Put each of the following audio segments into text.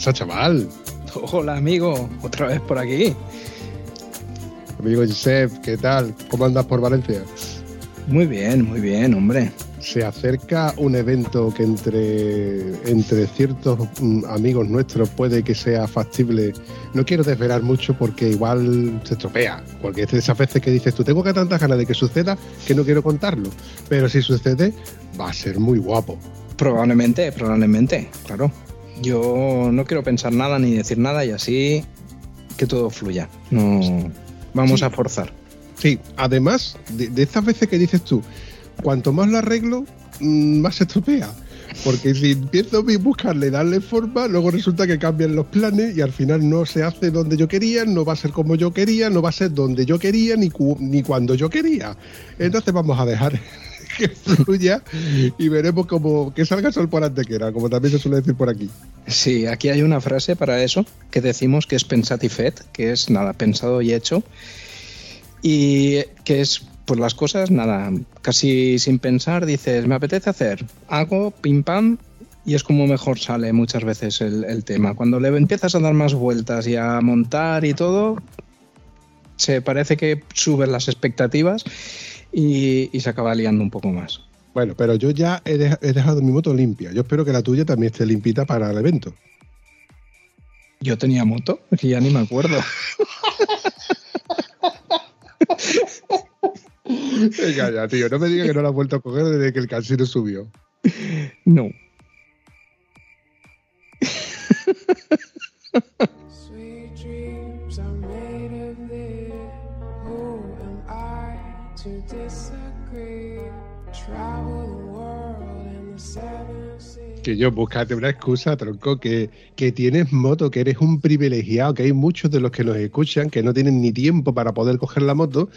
Pasa, chaval? Hola, amigo, otra vez por aquí. Amigo Josep, ¿qué tal? ¿Cómo andas por Valencia? Muy bien, muy bien, hombre. Se acerca un evento que entre, entre ciertos mm, amigos nuestros puede que sea factible. No quiero desvelar mucho porque igual se estropea. Porque es de esas veces que dices tú, tengo que tantas ganas de que suceda que no quiero contarlo. Pero si sucede, va a ser muy guapo. Probablemente, probablemente, claro. Yo no quiero pensar nada ni decir nada y así que todo fluya. No vamos Sí. a forzar. Sí, además de, de estas veces que dices tú, cuanto más lo arreglo, mm, más se estropea. Porque si empiezo a buscarle, darle forma, luego resulta que cambian los planes y al final no se hace donde yo quería, no va a ser como yo quería, no va a ser donde yo quería ni, cu- ni cuando yo quería. Entonces vamos a dejar que fluya y veremos como que salga el sol por antequera, como también se suele decir por aquí. Sí, aquí hay una frase para eso que decimos que es pensat y que es nada, pensado y hecho. Y que es, pues las cosas, nada, casi sin pensar, dices, me apetece hacer, hago, pim pam, y es como mejor sale muchas veces el, el tema. Cuando le empiezas a dar más vueltas y a montar y todo, se parece que suben las expectativas y, y se acaba liando un poco más. Bueno, pero yo ya he dejado mi moto limpia. Yo espero que la tuya también esté limpita para el evento. Yo tenía moto, que ya ni me acuerdo. Venga ya, tío, no me digas que no la has vuelto a coger desde que el casino subió. No. To disagree? Travel the world and the seven seas. Que yo, búscate una excusa, tronco, que, que tienes moto, que eres un privilegiado, que hay muchos de los que nos escuchan que no tienen ni tiempo para poder coger la moto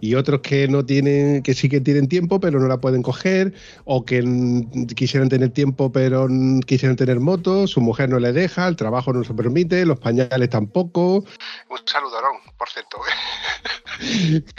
y otros que no tienen, que sí que tienen tiempo pero no la pueden coger o que quisieran tener tiempo pero quisieran tener moto, su mujer no les deja, el trabajo no se permite, los pañales tampoco. Un saludorón, por cierto.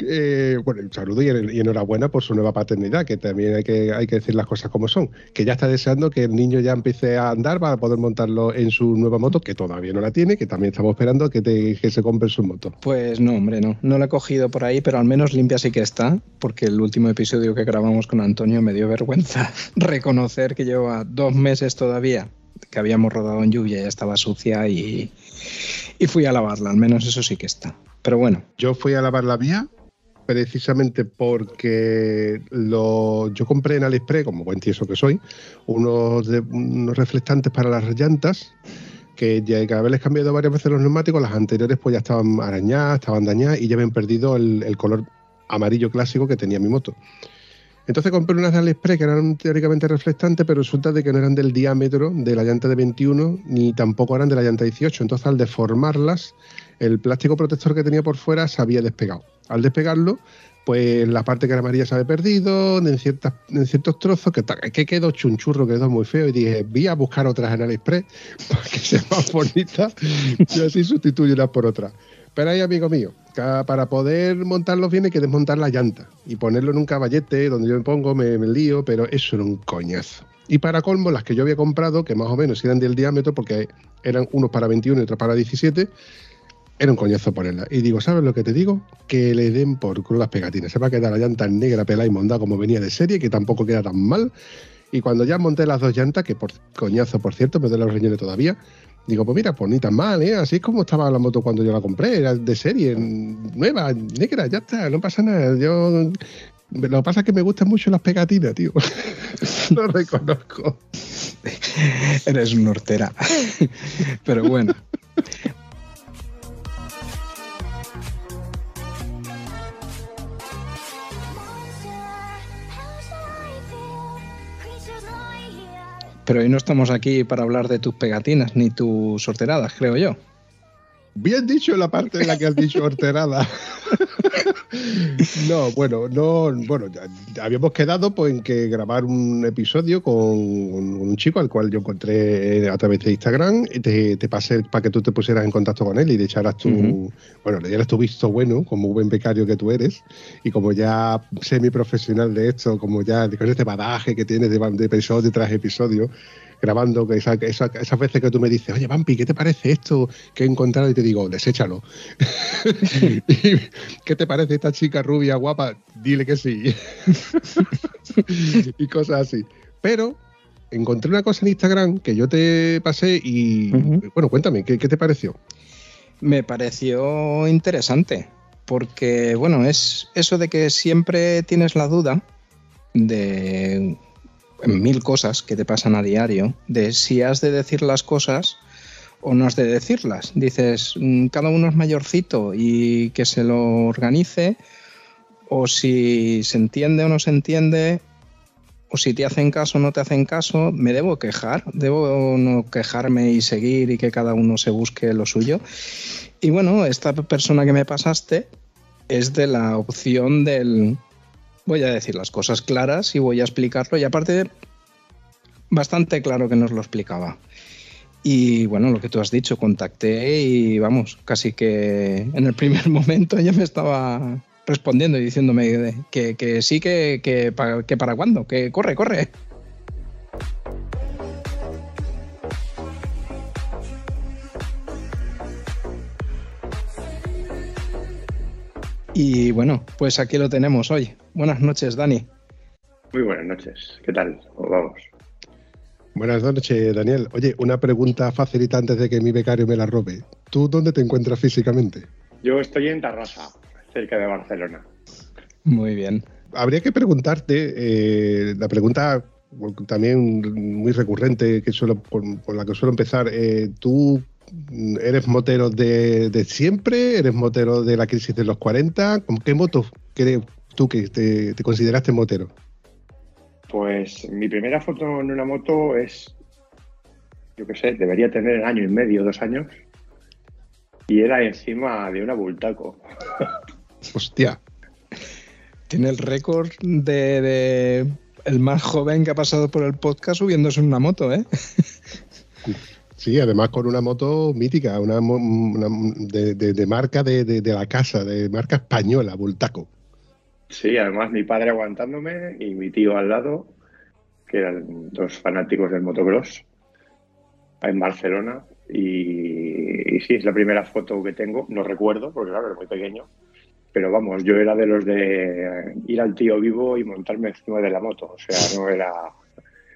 Eh, bueno, un saludo y, en- y enhorabuena por su nueva paternidad, que también hay que, hay que decir las cosas como son. Que ya está deseando que el niño ya empiece a andar para poder montarlo en su nueva moto, que todavía no la tiene, que también estamos esperando que, que se compre su moto. Pues no, hombre, no. No la he cogido por ahí, pero al menos limpia sí que está, porque el último episodio que grabamos con Antonio me dio vergüenza reconocer que lleva dos meses todavía que habíamos rodado en lluvia, ya estaba sucia y, y fui a lavarla, al menos eso sí que está. Pero bueno, Yo fui a lavar la mía precisamente porque yo compré en AliExpress, como buen tieso que soy, unos, de- reflectantes para las llantas que ya que haberles cambiado varias veces los neumáticos, las anteriores pues ya estaban arañadas, estaban dañadas y ya habían perdido el, el color amarillo clásico que tenía mi moto. Entonces compré unas de AliExpress que eran teóricamente reflectantes, pero resulta de que no eran del diámetro de la llanta de 21 ni tampoco eran de la llanta 18. Entonces al deformarlas, el plástico protector que tenía por fuera se había despegado. Al despegarlo, pues la parte que era amarilla se había perdido, en, ciertas, en ciertos trozos, que, quedó chunchurro, quedó muy feo. Y dije, voy a buscar otras en AliExpress para que sean más bonitas y así sustituyo unas por otras. Pero ahí, amigo mío, para poder montarlos bien hay que desmontar la llanta y ponerlo en un caballete donde yo me pongo, me, me lío, pero eso era un coñazo. Y para colmo, las que yo había comprado, que más o menos eran del diámetro, porque eran unos para 21 y otros para 17, era un coñazo ponerla. Y digo, ¿sabes lo que te digo? Que le den por culo las pegatinas. Se va a quedar la llanta negra, pelada y mondada como venía de serie, que tampoco queda tan mal. Y cuando ya monté las dos llantas, que por coñazo, por cierto, me duele los riñones todavía, digo, pues mira, pues ni tan mal, ¿eh? Así es como estaba la moto cuando yo la compré, era de serie, nueva, negra, ya está, no pasa nada. Yo lo que pasa es que me gustan mucho las pegatinas, tío. lo reconozco. eres una hortera. pero bueno. Pero hoy no estamos aquí para hablar de tus pegatinas ni tus sorteradas, creo yo. Bien dicho la parte en la que has dicho horterada. No, bueno, no, bueno, habíamos quedado pues, en que grabar un episodio con un, un chico al cual yo encontré a través de Instagram y te, te pasé para que tú te pusieras en contacto con él y le echaras tu, bueno, le dieras tu visto bueno, como buen becario que tú eres, y como ya semi-profesional de esto, como ya con este badaje que tienes de, de episodio tras episodio, grabando, que esa- esa- esas veces que tú me dices, oye, Vampi, ¿qué te parece esto que he encontrado? Y te digo, deséchalo. Y, ¿Qué te parece esta chica rubia, guapa? Dile que sí. y cosas así. Pero encontré una cosa en Instagram que yo te pasé y, bueno, cuéntame, ¿qué, qué te pareció? Me pareció interesante, porque bueno, es eso de que siempre tienes la duda de mil cosas que te pasan a diario, de si has de decir las cosas o no has de decirlas. Dices, mm, cada uno es mayorcito y que se lo organice, o si se entiende o no se entiende, o si te hacen caso o no te hacen caso, me debo quejar, debo no quejarme y seguir y que cada uno se busque lo suyo. Y bueno, esta persona que me pasaste es de la opción del voy a decir las cosas claras y voy a explicarlo y aparte bastante claro que nos lo explicaba. Y bueno, lo que tú has dicho, contacté y vamos, casi que en el primer momento ya me estaba respondiendo y diciéndome que, que sí, que, que, que para cuándo, que corre, corre. Y bueno, pues aquí lo tenemos hoy. Buenas noches, Dani. Muy buenas noches. ¿Qué tal? ¿Cómo vamos? Buenas noches, Daniel. Oye, una pregunta facilita antes de que mi becario me la robe. ¿Tú dónde te encuentras físicamente? Yo estoy en Tarrasa, cerca de Barcelona. Muy bien. Habría que preguntarte, eh, la pregunta también muy recurrente que suelo, con, con la que suelo empezar, eh, ¿tú eres motero de, de siempre? ¿Eres motero de la crisis de los 40? ¿Con qué moto crees tú que te, te consideraste motero? Pues mi primera foto en una moto es, yo qué sé, debería tener el año y medio, dos años. Y era encima de una Bultaco. Hostia, Tiene el récord de, de el más joven que ha pasado por el podcast subiéndose en una moto, ¿eh? sí, además con una moto mítica, una, una- de, de- de marca de, de- de la casa, de marca española, Bultaco. Sí, además mi padre aguantándome y mi tío al lado, que eran dos fanáticos del motocross en Barcelona. Y, sí, es la primera foto que tengo. No recuerdo, porque claro, era muy pequeño. Pero vamos, yo era de los de ir al tío vivo y montarme encima de la moto. O sea, no era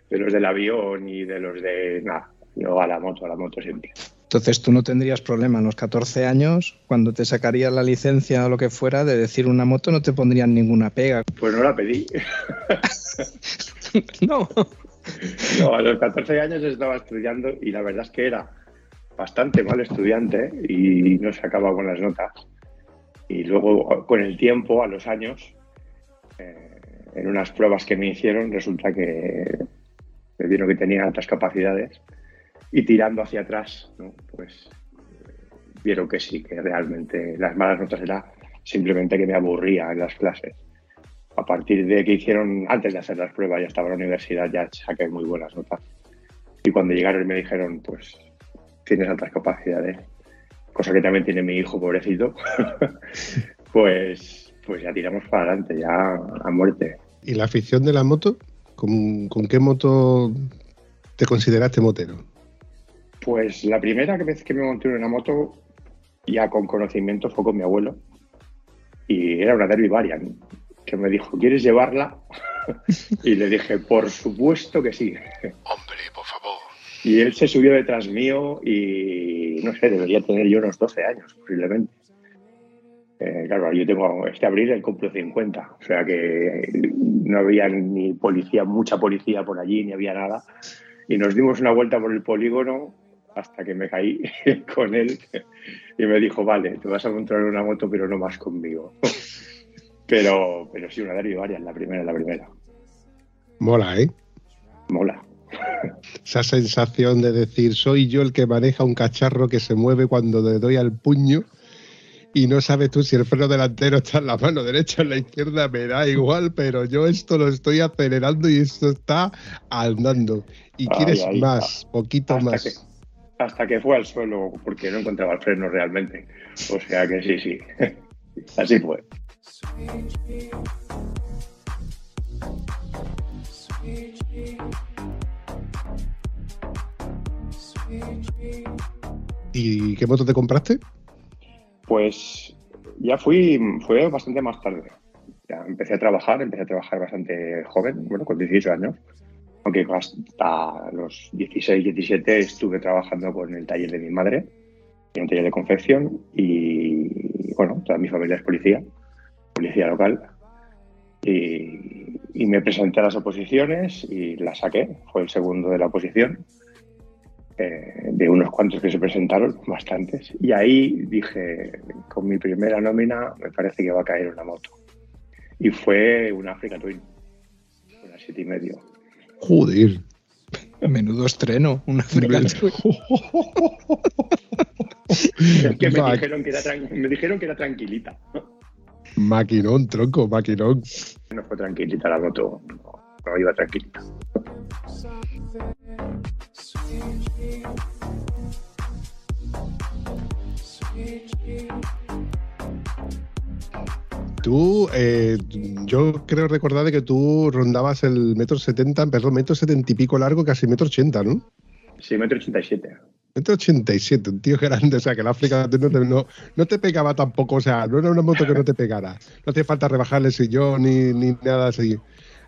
de los del avión ni de los de nada. Yo a la moto, a la moto siempre. Entonces tú no tendrías problema en los 14 años, cuando te sacarías la licencia o lo que fuera, de decir una moto no te pondrían ninguna pega. Pues no la pedí. no. No, a los 14 años estaba estudiando y la verdad es que era bastante mal estudiante y no sacaba buenas notas. Y luego, con el tiempo, a los años, eh, en unas pruebas que me hicieron, resulta que me vieron que tenía altas capacidades y tirando hacia atrás, ¿no? pues eh, vieron que sí, que realmente las malas notas era simplemente que me aburría en las clases. A partir de que hicieron, antes de hacer las pruebas, ya estaba en la universidad, ya saqué muy buenas notas. Y cuando llegaron me dijeron, pues tienes altas capacidades, cosa que también tiene mi hijo, pobrecito, pues, pues ya tiramos para adelante, ya a muerte. ¿Y la afición de la moto? ¿Con, con qué moto te consideraste motero? Pues la primera vez que me monté en una moto, ya con conocimiento, fue con mi abuelo. Y era una Derby Variant, que me dijo, ¿quieres llevarla? y le dije, por supuesto que sí. Hombre, por favor. Y él se subió detrás mío y, no sé, debería tener yo unos 12 años, posiblemente. Eh, claro, yo tengo, este abril el cumplo 50, o sea que no había ni policía, mucha policía por allí, ni había nada. Y nos dimos una vuelta por el polígono hasta que me caí con él y me dijo, vale, te vas a montar en una moto, pero no más conmigo. pero, pero sí, una Variant, la primera, la primera. Mola, ¿eh? Mola. esa sensación de decir, soy yo el que maneja un cacharro que se mueve cuando le doy al puño y no sabes tú si el freno delantero está en la mano derecha o en la izquierda, me da igual, pero yo esto lo estoy acelerando y esto está andando. Y Ay, quieres ay, más, poquito hasta más. que, hasta que fue al suelo porque no encontraba el freno realmente. O sea que sí, sí. Así fue. ¿Y qué moto te compraste? Pues ya fui, fue bastante más tarde. Ya empecé a trabajar, empecé a trabajar bastante joven, bueno, con 18 años. Aunque hasta los 16, 17 estuve trabajando con el taller de mi madre, en un taller de confección, y bueno, toda mi familia es policía, policía local. Y, me presenté a las oposiciones y las saqué, fue el segundo de la oposición. eh, de unos cuantos que se presentaron, bastantes. Y ahí dije, con mi primera nómina, me parece que va a caer una moto. Y fue una Africa Twin, una siete y medio. Joder. Menudo estreno, una African Twin. Es que me dijeron que, era me dijeron que era tranquilita. Maquinón, tronco, maquinón. No fue tranquilita la moto, no, no iba tranquilita. Tú, eh, yo creo recordar de que tú rondabas el metro setenta, perdón, metro setenta y pico largo, casi metro ochenta, ¿no? Sí, metro ochenta y siete. Metro ochenta y siete, un tío grande, o sea que el África no te, no, no te pegaba tampoco, o sea, no era una moto que no te pegara. No hacía falta rebajarle el sillón ni, ni nada así.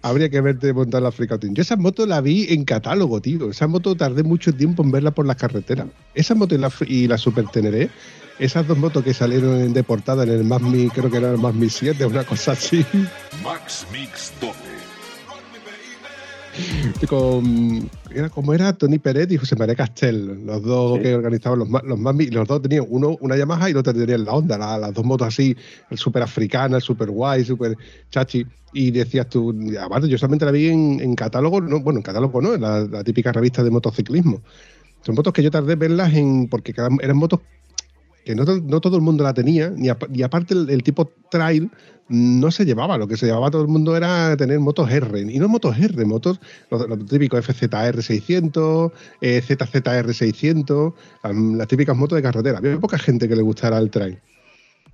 Habría que verte montar la Africa Twin. Yo esa moto la vi en catálogo, tío. Esa moto tardé mucho tiempo en verla por las carreteras. Esa moto y la, y la Super Teneré, esas dos motos que salieron en deportada en el Más Mi, creo que era el Más Mi 7, una cosa así. Max Mix 12. con era como era Tony Peret y José María Castel, los dos Sí. que organizaban los, los Mami, los dos tenían uno una Yamaha y el otro tenían la Honda, la- las dos motos así, el super africana, el super guay, super chachi. Y decías tú, aparte, yo solamente la vi en, en catálogo, no, bueno, en catálogo no, en la, la típica revista de motociclismo. Son motos que yo tardé en verlas en, porque eran motos que no, to- no todo el mundo la tenía, ni y aparte el, el tipo trail no se llevaba, lo que se llevaba todo el mundo era tener motos R, y no motos R, motos, lo, lo típico FZR 600, eh, ZZR 600, am, las típicas motos de carretera. Había poca gente que le gustara el trail,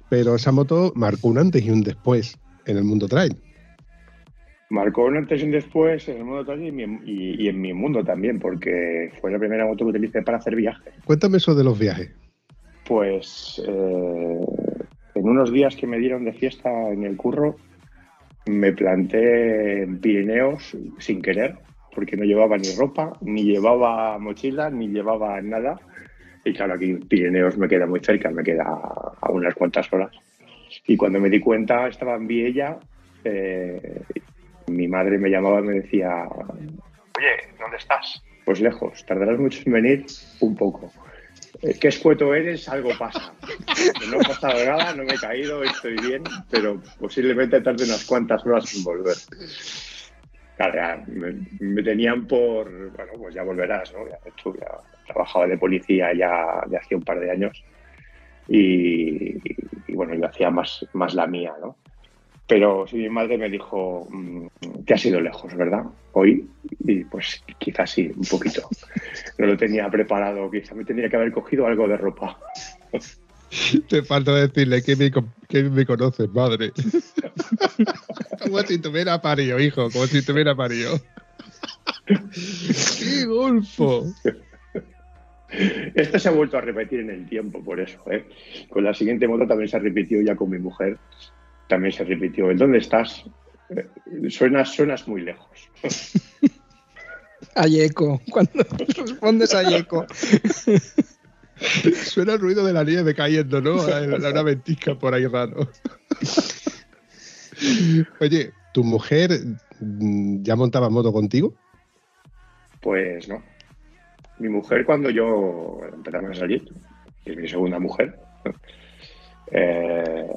pero esa moto marcó un antes y un después en el mundo trail. Marcó un antes y un después en el mundo trail y, en mi- y- y en mi mundo también, porque fue la primera moto que utilicé para hacer viajes. Cuéntame eso de los viajes. Pues eh, en unos días que me dieron de fiesta en el curro, me planté en Pirineos sin querer, porque no llevaba ni ropa, ni llevaba mochila, ni llevaba nada. Y claro, aquí Pirineos me queda muy cerca, me queda a unas cuantas horas. Y cuando me di cuenta, estaba en Viella, eh, mi madre me llamaba y me decía, oye, ¿dónde estás? Pues lejos, tardarás mucho en venir, un poco. ¿Qué escueto eres? Algo pasa. No ha pasado nada, no me he caído, estoy bien, pero posiblemente tarde unas cuantas horas en volver. Claro, ya me, me tenían por, bueno, pues ya volverás, ¿no? Ya, tú ya trabajaba de policía ya de hacía un par de años y, y, bueno, yo hacía más, más la mía, ¿no? Pero sí, mi madre me dijo, mm, te has ido lejos, ¿verdad? Hoy, y pues quizás sí, un poquito. No lo tenía preparado, quizás me tendría que haber cogido algo de ropa. Te falta decirle que me, que me conoces, madre. como si tuviera parido, hijo, como si tuviera parido. ¡Qué golfo! Esto se ha vuelto a repetir en el tiempo, por eso. ¿eh? Con la siguiente moto también se repitió ya con mi mujer. También se repitió. ¿En dónde estás? Suenas, suenas muy lejos. Ayeco, cuando respondes a Ayeco. Suena el ruido de la nieve cayendo, ¿no? La- Una ventisca por ahí raro. Oye, ¿tu mujer ya montaba moto contigo? Pues no. Mi mujer, cuando yo empezamos a salir, que es mi segunda mujer, eh,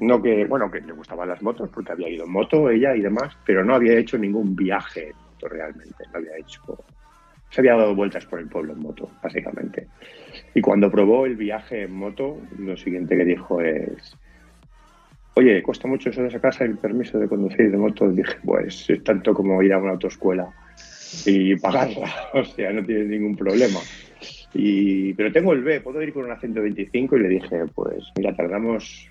no que, bueno, que le gustaban las motos, porque había ido en moto ella y demás, pero no había hecho ningún viaje en moto realmente. No había hecho se había dado vueltas por el pueblo en moto, básicamente. Y cuando probó el viaje en moto, lo siguiente que dijo es, oye, cuesta mucho eso de sacarse el permiso de conducir de moto. Dije, pues es tanto como ir a una autoescuela y pagarla, o sea, no tienes ningún problema. Y, pero tengo el B, puedo ir con una 125 y le dije, pues mira, tardamos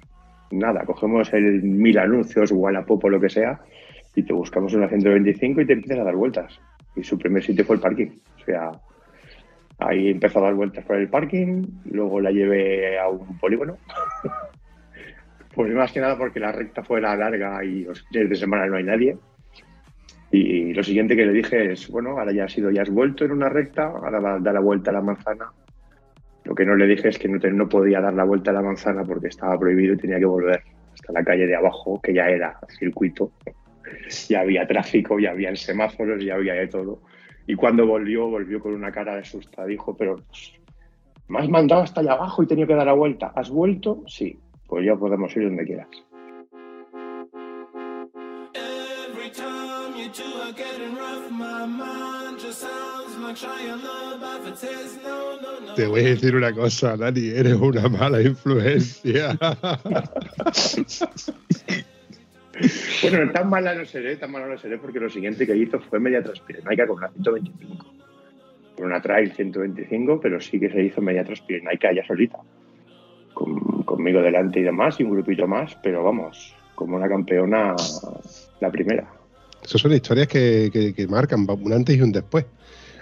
nada, cogemos el mil anuncios, Wallapop o lo que sea, y te buscamos una 125 y te empiezas a dar vueltas. Y su primer sitio fue el parking. O sea, ahí empezó a dar vueltas por el parking, luego la llevé a un polígono. pues más que nada porque la recta fue la larga y los fines de semana no hay nadie. Y lo siguiente que le dije es, bueno, ahora ya has ido, ya has vuelto en una recta, ahora va a dar la vuelta a la manzana. Lo que no le dije es que no, te- no podía dar la vuelta a la manzana porque estaba prohibido y tenía que volver hasta la calle de abajo, que ya era circuito. Ya había tráfico, ya había semáforos, ya había de todo. Y cuando volvió, volvió con una cara de asustada. Dijo, pero me has mandado hasta allá abajo y tenía que dar la vuelta. ¿Has vuelto? Sí. Pues ya podemos ir donde quieras. Te voy a decir una cosa, Dani, eres una mala influencia. Bueno, tan mala no seré, tan mala no seré, porque lo siguiente que hizo fue media transpirenaica con una 125. Con una trail 125, pero sí que se hizo media transpirenaica ya solita. Con- conmigo delante y demás, y un grupito más, pero vamos, como una campeona, la primera. Esas son historias que, que- que marcan un antes y un después.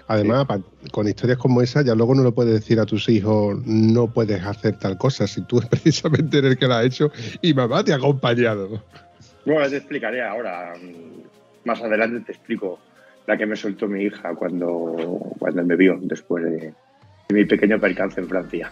Además, pa- con historias como esa, ya luego no lo puedes decir a tus hijos, no puedes hacer tal cosa, si tú precisamente eres el que la ha hecho y mamá te ha acompañado. Bueno, te explicaré ahora. Más adelante te explico la que me soltó mi hija cuando, cuando me vio después de, de mi pequeño percance en Francia.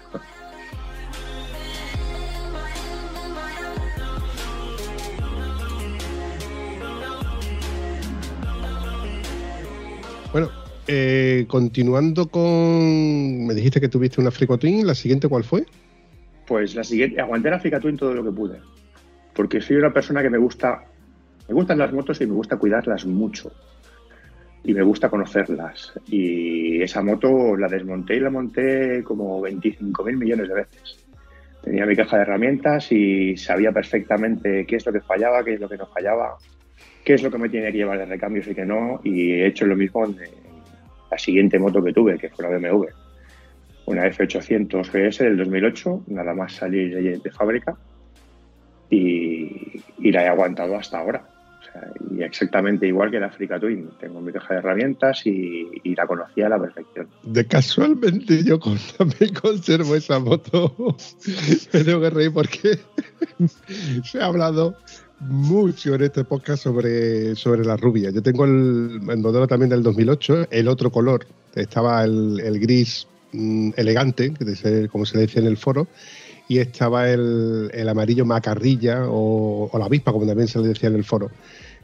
Bueno, eh, continuando con. Me dijiste que tuviste una Frico Twin, ¿la siguiente cuál fue? Pues la siguiente, aguanté la Africa Twin todo lo que pude. Porque soy una persona que me gusta, me gustan las motos y me gusta cuidarlas mucho. Y me gusta conocerlas. Y esa moto la desmonté y la monté como 25 mil millones de veces. Tenía mi caja de herramientas y sabía perfectamente qué es lo que fallaba, qué es lo que no fallaba, qué es lo que me tenía que llevar de recambios y qué no. Y he hecho lo mismo en la siguiente moto que tuve, que fue la BMW una F800 GS del 2008, nada más salir de, fábrica, y, la he aguantado hasta ahora. Y exactamente igual que la Africa Twin. Tengo mi caja de herramientas y, la conocía a la perfección. De casualmente yo también conservo esa moto. Me tengo que reír porque se ha hablado mucho en este podcast sobre, sobre la rubia. Yo tengo el, el modelo también del 2008, el otro color. Estaba el, el gris mm, elegante, como se le dice en el foro, y estaba el, el amarillo macarrilla o, o la avispa, como también se le decía en el foro.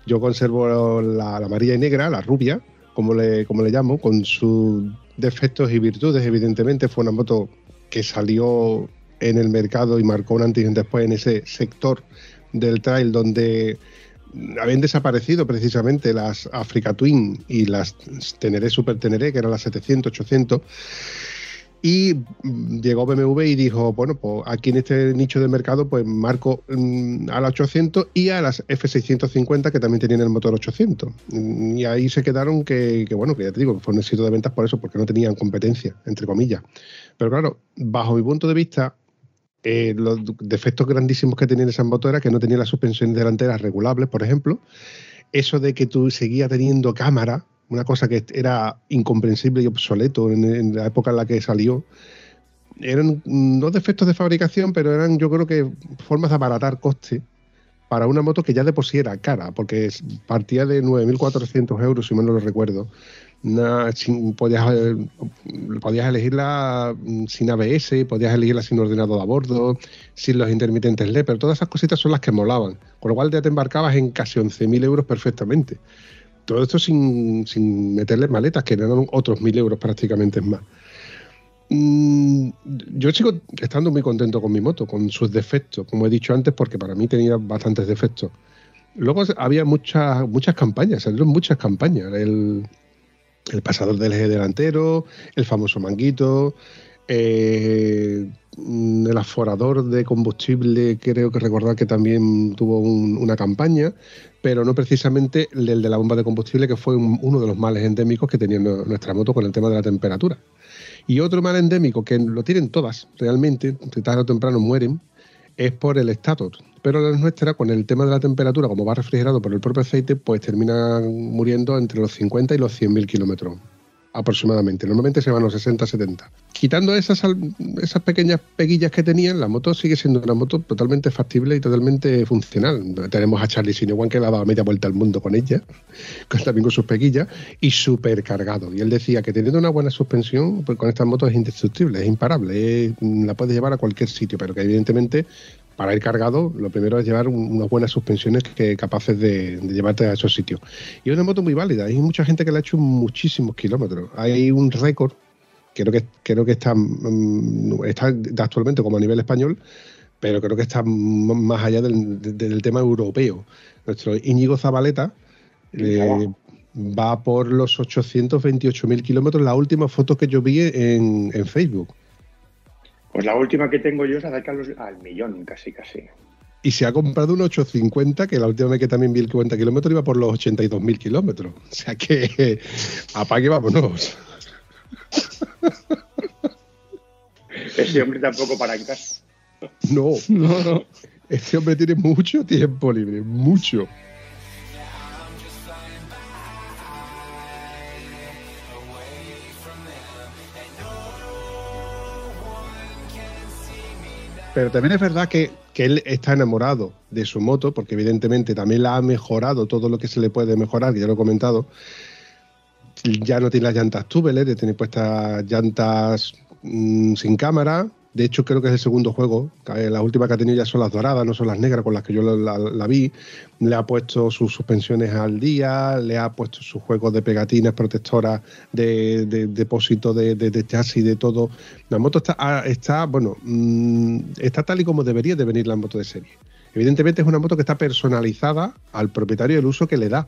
Yo conservo la, la amarilla y negra, la rubia, como le, como le llamo, con sus defectos y virtudes, evidentemente. Fue una moto que salió en el mercado y marcó un antes y un después en ese sector del trail donde habían desaparecido precisamente las Africa Twin y las Teneré Super Teneré, que eran las 700, 800. Y llegó BMW y dijo, bueno, pues aquí en este nicho de mercado, pues marco mm, a la 800 y a las F650 que también tenían el motor 800. Mm, Y ahí se quedaron que, que, bueno, que ya te digo, que fue un éxito de ventas por eso, porque no tenían competencia, entre comillas. Pero claro, bajo mi punto de vista, eh, los defectos grandísimos que tenían esas motos era que no tenían las suspensiones delanteras regulables, por ejemplo. Eso de que tú seguías teniendo cámara, una cosa que era incomprensible y obsoleto en, la época en la que salió. Eran no defectos de fabricación, pero eran yo creo que formas de abaratar coste para una moto que ya de por cara, porque partía de 9.400 euros, si mal no lo recuerdo. Una- sin- podías, eh, podías elegirla mm, sin ABS, podías elegirla sin ordenador a bordo, sin los intermitentes LED, pero todas esas cositas son las que molaban. Con lo cual ya te embarcabas en casi 11.000 euros perfectamente. Todo esto sin, sin meterle maletas, que eran otros 1.000 euros prácticamente más. Mm, yo sigo estando muy contento con mi moto, con sus defectos, como he dicho antes, porque para mí tenía bastantes defectos. Luego había muchas, muchas campañas, salieron muchas campañas. El pasador del eje delantero, el famoso manguito, eh, el aforador de combustible, creo que recordar que también tuvo un- una campaña, pero no precisamente el de la bomba de combustible, que fue un- uno de los males endémicos que tenía nu- nuestra moto con el tema de la temperatura. Y otro mal endémico, que lo tienen todas realmente, tarde o temprano mueren, es por el estatus. Pero la nuestra, con el tema de la temperatura, como va refrigerado por el propio aceite, pues termina muriendo entre los 50 y los 100.000 kilómetros aproximadamente. Normalmente se van los 60-70. Quitando esas, esas pequeñas peguillas que tenían, la moto sigue siendo una moto totalmente factible y totalmente funcional. Tenemos a Charlie Sinewan que dado media vuelta al mundo con ella, con, también con sus peguillas, y súper cargado. Y él decía que teniendo una buena suspensión, pues con estas motos es indestructible, es imparable, la puedes llevar a cualquier sitio, pero que evidentemente para ir cargado, lo primero es llevar un- unas buenas suspensiones que capaces de, de llevarte a esos sitios. Y es una moto muy válida. Hay mucha gente que la ha hecho muchísimos kilómetros. Hay un récord, creo que, creo que está, mm, está actualmente como a nivel español, pero creo que está más allá del, de- del tema europeo. Nuestro Íñigo Zabaleta eh, va por los 828.000 kilómetros. La última foto que yo vi en, en Facebook. Pues la última que tengo yo se acerca al millón, casi, casi. Y se ha comprado un 850, que la última vez que también vi el 50 kilómetros iba por los 82.000 kilómetros. O sea que, apague, vámonos. Ese hombre tampoco para en casa. No, No, no. este hombre tiene mucho tiempo libre, mucho. Pero también es verdad que, que él está enamorado de su moto, porque evidentemente también la ha mejorado todo lo que se le puede mejorar, ya lo he comentado. Ya no tiene las llantas tubeler, tiene puestas llantas mm, sin cámara. De hecho, creo que es el segundo juego. Eh, Las últimas que ha tenido ya son las doradas, no son las negras con las que yo la, vi. Le ha puesto sus suspensiones al día, le ha puesto sus juegos de pegatinas protectoras de, de- depósito de, de, chasis, de todo. La moto está, ah, está bueno, mm, está tal y como debería de venir la moto de serie. Evidentemente es una moto que está personalizada al propietario del uso que le da.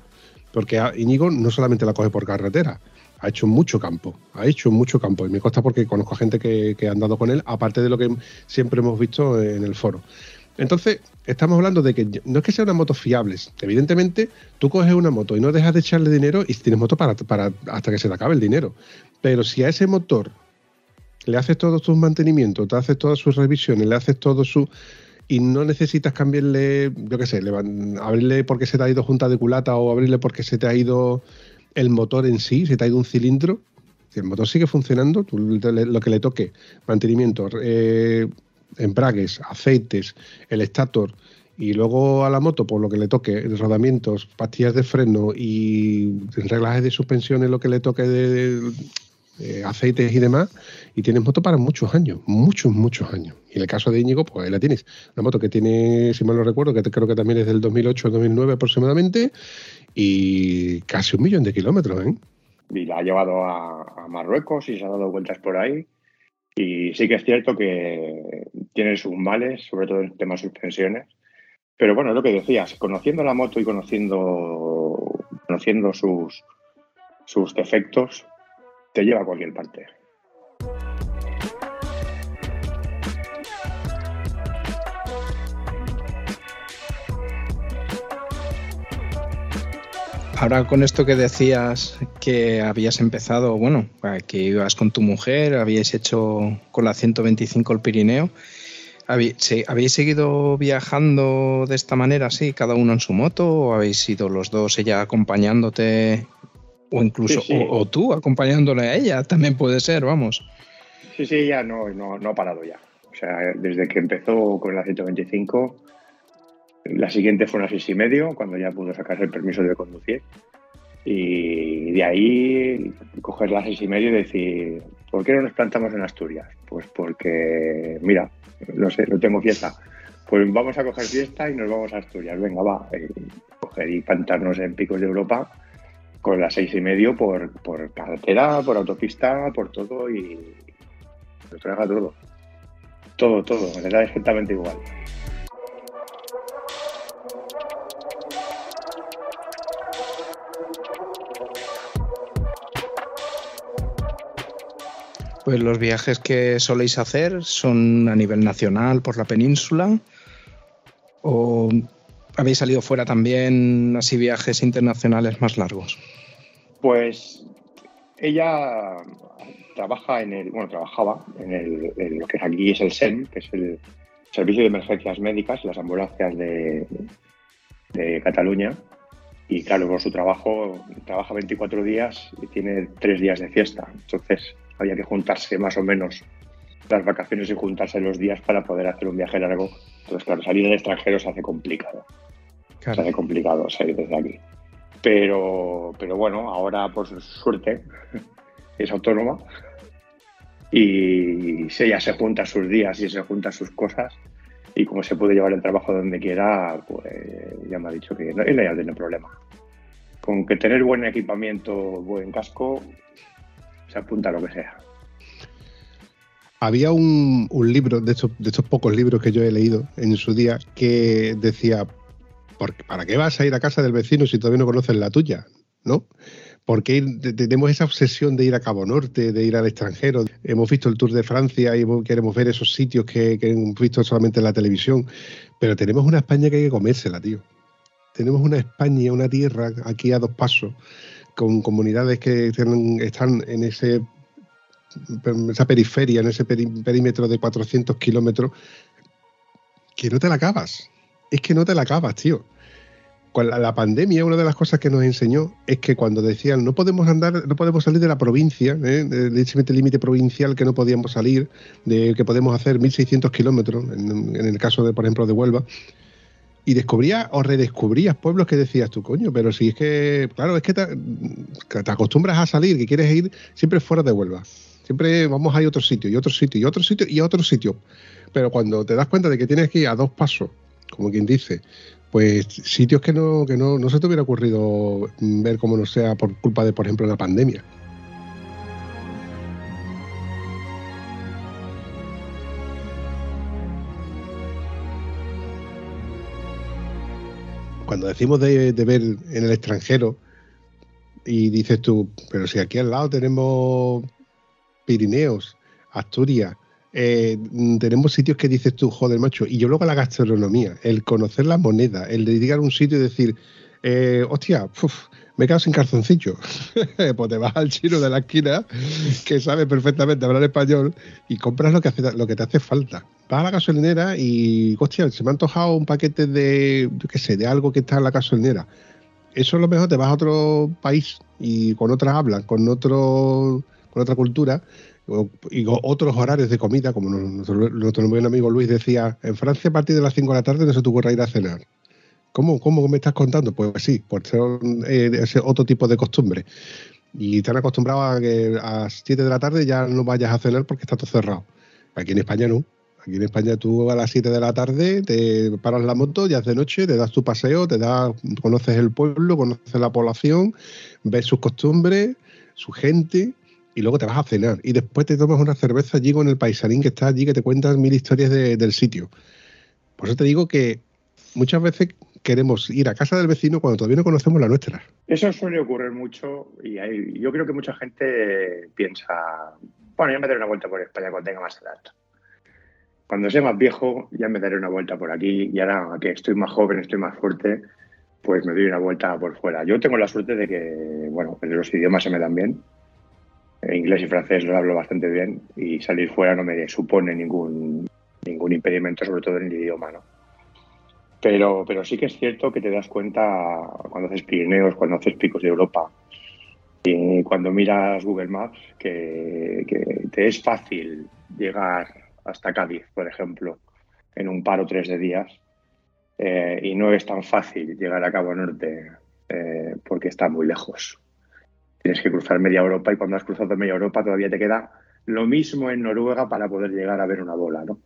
Porque Íñigo no solamente la coge por carretera, ha hecho mucho campo, ha hecho mucho campo. Y me consta porque conozco a gente que, que ha andado con él, aparte de lo que siempre hemos visto en el foro. Entonces, estamos hablando de que no es que sean unas motos fiables. Evidentemente, tú coges una moto y no dejas de echarle dinero y tienes moto para, para hasta que se te acabe el dinero. Pero si a ese motor le haces todos tus mantenimientos, te haces todas sus revisiones, le haces todo su y no necesitas cambiarle, yo qué sé, abrirle porque se te ha ido junta de culata o abrirle porque se te ha ido el motor en sí, se te ha ido un cilindro. Si el motor sigue funcionando, lo que le toque, mantenimiento, eh, embragues, aceites, el estator y luego a la moto, por lo que le toque, rodamientos, pastillas de freno y reglajes de suspensiones, lo que le toque de, de- eh, aceites y demás, y tienes moto para muchos años, muchos, muchos años. Y en el caso de Íñigo, pues ahí la tienes. Una moto que tiene, si mal no recuerdo, que creo que también es del 2008 o 2009 aproximadamente, y casi un millón de kilómetros, ¿eh? Y la ha llevado a, a Marruecos y se ha dado vueltas por ahí. Y sí que es cierto que tiene sus males, sobre todo en temas suspensiones. Pero bueno, es lo que decías, conociendo la moto y conociendo, conociendo sus, sus defectos, te lleva a cualquier parte. Ahora con esto que decías que habías empezado, bueno, que ibas con tu mujer, habíais hecho con la 125 el Pirineo, ¿habí- se- ¿habéis seguido viajando de esta manera, así, cada uno en su moto, o habéis ido los dos, ella acompañándote, o incluso, Sí, sí. O, o tú acompañándole a ella, también puede ser, vamos. Sí, sí, ya no, no, no ha parado ya. O sea, desde que empezó con la 125, la siguiente fue una seis y medio, cuando ya pudo sacar el permiso de conducir. Y de ahí coger la seis y medio y decir, ¿por qué no nos plantamos en Asturias? Pues porque, mira, no sé, no tengo fiesta. Pues vamos a coger fiesta y nos vamos a Asturias. Venga, va. eh, coger y plantarnos en picos de Europa con las seis y medio por, carretera, por autopista, por todo y lo traga todo. Todo, todo, me da exactamente igual. Pues los viajes que soléis hacer son a nivel nacional por la península o habéis salido fuera también así viajes internacionales más largos. Pues ella trabaja en el, bueno, trabajaba en, el, en lo que aquí es el SEM, que es el Servicio de Emergencias Médicas, las ambulancias de, de Cataluña. Y claro, por su trabajo, trabaja 24 días y tiene tres días de fiesta. Entonces, había que juntarse más o menos las vacaciones y juntarse los días para poder hacer un viaje largo. Entonces, claro, salir del extranjero se hace complicado. Se hace complicado salir desde aquí. Pero, pero bueno, ahora por suerte es autónoma y si ella se junta sus días y se junta sus cosas y como se puede llevar el trabajo donde quiera, pues ya me ha dicho que no, ella ya tiene problema. Con que tener buen equipamiento, buen casco, se apunta a lo que sea. Había un, libro, de estos, de estos pocos libros que yo he leído en su día, que decía, ¿por- ¿para qué vas a ir a casa del vecino si todavía no conoces la tuya? ¿No? Porque tenemos esa obsesión de ir a Cabo Norte, de ir al extranjero. Hemos visto el Tour de Francia y queremos ver esos sitios que, que hemos visto solamente en la televisión. Pero tenemos una España que hay que comérsela, tío. Tenemos una España, una tierra aquí a dos pasos, con comunidades que están en ese esa periferia, en ese perímetro de 400 kilómetros, que no te la acabas. Es que no te la acabas, tío. La, pandemia, una de las cosas que nos enseñó es que cuando decían no podemos andar, no podemos salir de la provincia, ¿eh? de ese límite provincial que no podíamos salir, de que podemos hacer 1.600 kilómetros, en, en el caso de, por ejemplo, de Huelva, y descubrías o redescubrías pueblos que decías tú, coño, pero si es que, claro, es que te, acostumbras a salir, que quieres ir siempre fuera de Huelva. Siempre vamos a ir a otro sitio, y otro sitio, y otro sitio, y otro sitio. Pero cuando te das cuenta de que tienes que ir a dos pasos, como quien dice, pues sitios que no, que no, no se te hubiera ocurrido ver como no sea por culpa de, por ejemplo, la pandemia. Cuando decimos de, ver en el extranjero y dices tú, pero si aquí al lado tenemos Pirineos, Asturias, eh, tenemos sitios que dices tú, joder, macho, y yo luego la gastronomía, el conocer la moneda, el de llegar a un sitio y decir, eh, hostia, puf, me he quedado sin calzoncillo. pues te vas al chino de la esquina, que sabe perfectamente hablar español, y compras lo que, lo que te hace falta. Vas a la gasolinera y, hostia, se me ha antojado un paquete de, yo qué sé, de algo que está en la gasolinera. Eso es lo mejor, te vas a otro país y con otras hablas, con otro con otra cultura y otros horarios de comida, como nuestro, nuestro buen amigo Luis decía, en Francia a partir de las 5 de la tarde no se te ocurra ir a cenar. ¿Cómo, ¿Cómo me estás contando? Pues sí, por ser eh, ese otro tipo de costumbre. Y te han acostumbrado a que a las 7 de la tarde ya no vayas a cenar porque está todo cerrado. Aquí en España no. Aquí en España tú a las 7 de la tarde te paras la moto, ya es de noche, te das tu paseo, te das, conoces el pueblo, conoces la población, ves sus costumbres, su gente, y luego te vas a cenar. Y después te tomas una cerveza allí con el paisanín que está allí, que te cuentas mil historias de- del sitio. Por eso te digo que muchas veces queremos ir a casa del vecino cuando todavía no conocemos la nuestra. Eso suele ocurrir mucho y hay- yo creo que mucha gente piensa, bueno, ya me daré una vuelta por España cuando tenga más edad. Cuando sea más viejo, ya me daré una vuelta por aquí y ahora que estoy más joven, estoy más fuerte, pues me doy una vuelta por fuera. Yo tengo la suerte de que, bueno, los idiomas se me dan bien. Eh, Inglés y francés lo hablo bastante bien y salir fuera no me supone ningún, ningún impedimento, sobre todo en el idioma, ¿no? Pero, pero sí que es cierto que te das cuenta cuando haces Pirineos, cuando haces picos de Europa y cuando miras Google Maps que, te es fácil llegar hasta Cádiz, por ejemplo, en un par o tres de días eh, y no es tan fácil llegar a Cabo Norte eh, porque está muy lejos. Tienes que cruzar media Europa y cuando has cruzado media Europa todavía te queda lo mismo en Noruega para poder llegar a ver una bola, ¿no?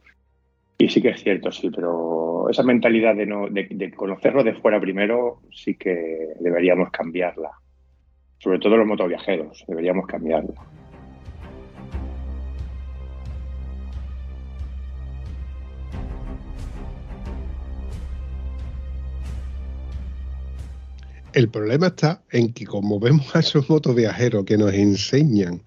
Y sí que es cierto, sí, pero esa mentalidad de, no, de, conocerlo de fuera primero sí que deberíamos cambiarla. Sobre todo los motoviajeros, deberíamos cambiarla. El problema está en que como vemos a esos motoviajeros que nos enseñan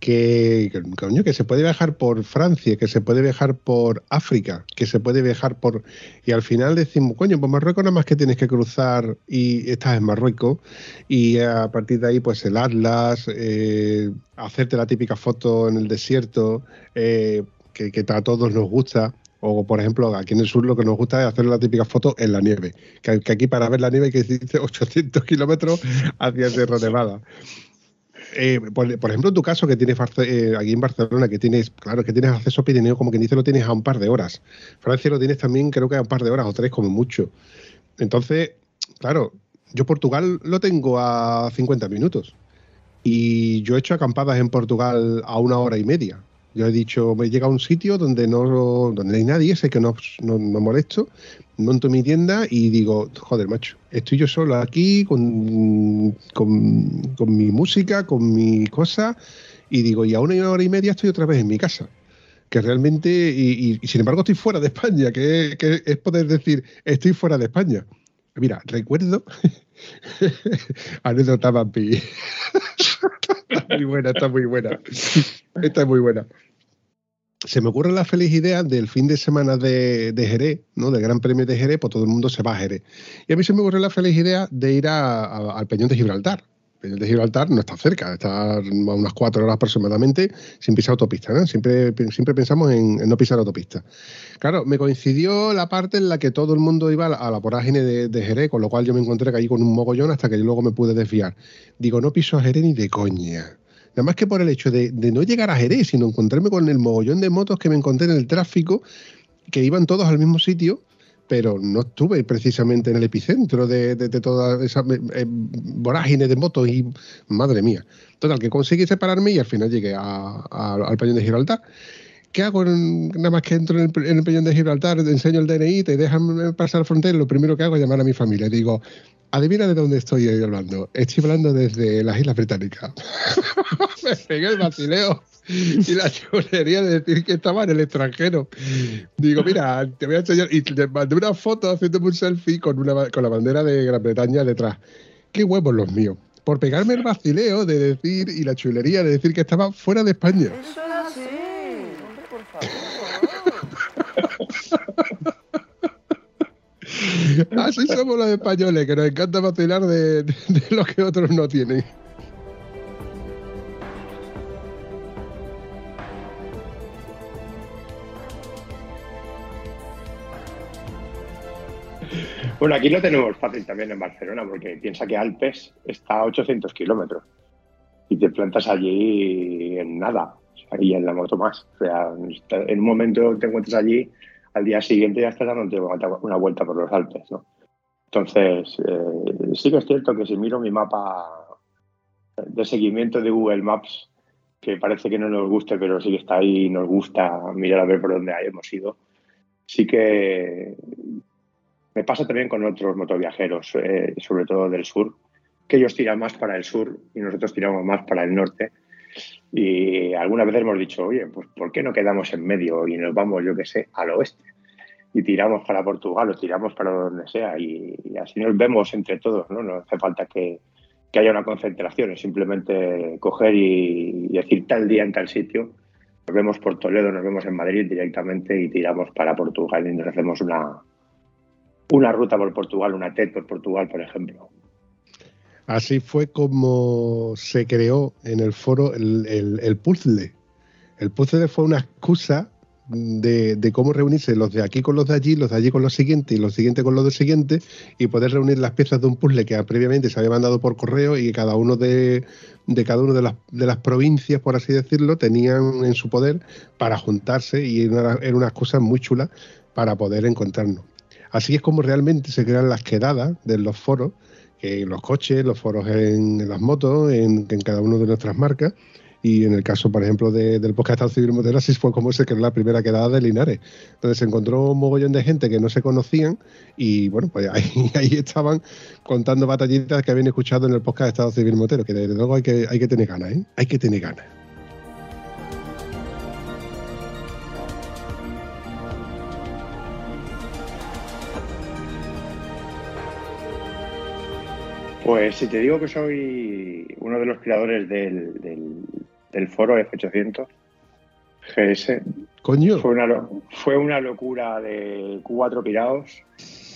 que, coño, que se puede viajar por Francia, que se puede viajar por África, que se puede viajar por... Y al final decimos, coño, pues Marruecos nada más que tienes que cruzar y estás en Marruecos y a partir de ahí pues el Atlas, eh, hacerte la típica foto en el desierto, eh, que, que a todos nos gusta. O, por ejemplo, aquí en el sur lo que nos gusta es hacer la típica foto en la nieve. Que, aquí para ver la nieve que irse 800 kilómetros hacia Sierra Nevada. Eh, por, ejemplo, en tu caso, que tienes eh, aquí en Barcelona, que tienes, claro, que tienes acceso a Pirineo, como quien dice, lo tienes a un par de horas. Francia lo tienes también, creo que a un par de horas o tres, como mucho. Entonces, claro, yo Portugal lo tengo a 50 minutos. Y yo he hecho acampadas en Portugal a una hora y media. Yo he dicho, me llega a un sitio donde no, donde no hay nadie, sé que no, no, no, molesto, monto mi tienda y digo, joder, macho, estoy yo solo aquí con, con, con mi música, con mi cosa, y digo, y a una hora y media estoy otra vez en mi casa. Que realmente, y, y, sin embargo estoy fuera de España, que, es poder decir, estoy fuera de España. Mira, recuerdo, anécdota Vampi. está muy buena, está muy buena. Esta es muy buena. Se me ocurre la feliz idea del fin de semana de, de, Jerez, ¿no? Del Gran Premio de Jerez, pues todo el mundo se va a Jerez. Y a mí se me ocurre la feliz idea de ir a, al Peñón de Gibraltar. Peñón de Gibraltar no está cerca, está a unas cuatro horas aproximadamente sin pisar autopista. ¿no? Siempre, siempre pensamos en, no pisar autopista. Claro, me coincidió la parte en la que todo el mundo iba a la, vorágine de, de, Jerez, con lo cual yo me encontré ahí con un mogollón hasta que luego me pude desviar. Digo, no piso a Jerez ni de coña. Nada más que por el hecho de, de, no llegar a Jerez, sino encontrarme con el mogollón de motos que me encontré en el tráfico, que iban todos al mismo sitio, pero no estuve precisamente en el epicentro de, de, de toda eh, vorágine de motos y madre mía. Total, que conseguí separarme y al final llegué a, a, al Peñón de Gibraltar. ¿Qué hago? Nada más que entro en el, en Peñón de Gibraltar, enseño el DNI, te dejan pasar la frontera, lo primero que hago es llamar a mi familia. Digo, adivina de dónde estoy hablando. Estoy hablando desde las Islas Británicas. Me pegué el vacileo y la chulería de decir que estaba en el extranjero. Digo, mira, te voy a enseñar. Y te mandé una foto haciéndome un selfie con, una, con la bandera de Gran Bretaña detrás. Qué huevos los míos. Por pegarme el vacileo de decir y la chulería de decir que estaba fuera de España. Eso es así. Hombre, por favor. Así somos los españoles, que nos encanta vacilar de, de, de lo que otros no tienen. Bueno, aquí lo tenemos fácil también en Barcelona, porque piensa que Alpes está a 800 kilómetros y te plantas allí en nada, y en la moto más. O sea, en un momento te encuentras allí, al día siguiente ya estás dando una vuelta por los Alpes, ¿no? Entonces, eh, sí que es cierto que si miro mi mapa de seguimiento de Google Maps, que parece que no nos guste, pero sí que está ahí y nos gusta mirar a ver por dónde hemos ido, sí que me pasa también con otros motoviajeros, eh, sobre todo del sur, que ellos tiran más para el sur y nosotros tiramos más para el norte. Y algunas veces hemos dicho, oye, pues ¿por qué no quedamos en medio y nos vamos, yo qué sé, al oeste? Y tiramos para Portugal o tiramos para donde sea y, así nos vemos entre todos, ¿no? No hace falta que, que haya una concentración, es simplemente coger y, y, decir tal día en tal sitio. Nos vemos por Toledo, nos vemos en Madrid directamente y tiramos para Portugal y nos hacemos una, una ruta por Portugal, una TED por Portugal, por ejemplo. Así fue como se creó en el foro el, el, puzzle. El puzzle fue una excusa de, de, cómo reunirse los de aquí con los de allí, los de allí con los siguientes y los siguientes con los de siguientes y poder reunir las piezas de un puzzle que previamente se había mandado por correo y cada uno de, cada una de las, de las provincias, por así decirlo, tenían en su poder para juntarse y era, era una excusa muy chula para poder encontrarnos. Así es como realmente se crean las quedadas de los foros, en los coches, los foros en, las motos, en, cada una de nuestras marcas. Y en el caso, por ejemplo, de, del podcast Estado Civil Modelo, así fue como se creó la primera quedada de Linares, donde se encontró un mogollón de gente que no se conocían y, bueno, pues ahí, estaban contando batallitas que habían escuchado en el podcast Estado Civil Motero, que desde luego hay que, hay que tener ganas, ¿eh? Hay que tener ganas. Pues si te digo que soy uno de los creadores del, del, del foro F800 GS. Coño, Fue una, fue una locura de cuatro pirados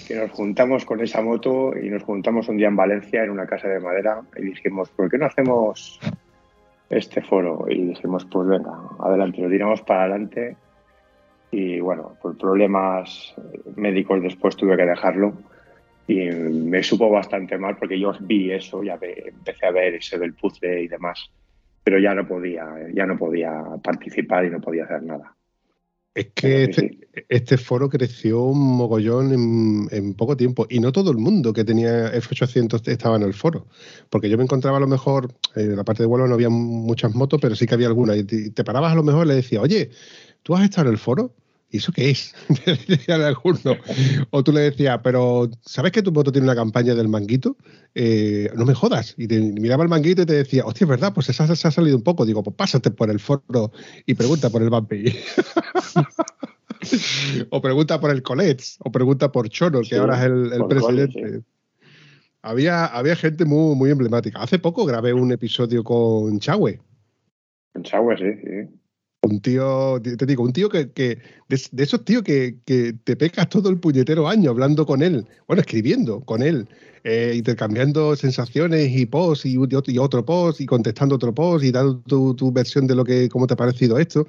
que nos juntamos con esa moto y nos juntamos un día en Valencia en una casa de madera y dijimos, ¿por qué no hacemos este foro? Y dijimos, pues venga, adelante, lo tiramos para adelante y bueno, por problemas médicos después tuve que dejarlo y me supo bastante mal porque yo vi eso, ya empecé a ver eso del puzzle y demás, pero ya no podía, ya no podía participar y no podía hacer nada. es que este, este foro creció un mogollón en, en poco tiempo y no todo el mundo que tenía F800 estaba en el foro, porque yo me encontraba a lo mejor, eh, en la parte de vuelo no había muchas motos, pero sí que había algunas y te, parabas a lo mejor y le decías, oye, ¿tú has estado en el foro? ¿Y eso qué es? O tú le decías, pero ¿sabes que tu moto tiene una campaña del manguito? Eh, no me jodas. Y te miraba el manguito y te decía, hostia, es verdad, pues se ha salido un poco. Digo, pues pásate por el foro y pregunta por el Bumpy. o pregunta por el Colets, o pregunta por Chono, que ahora es el, presidente. Había, había gente muy, muy emblemática. Hace poco grabé un episodio con Chagüe, En Chagüe, sí, sí. Un tío, te digo, un tío que, que de, de esos tíos que, que te pecas todo el puñetero año hablando con él, bueno, escribiendo con él, eh, intercambiando sensaciones y posts y, otro- y otro post y contestando otro post y dando tu, tu versión de lo que, cómo te ha parecido esto.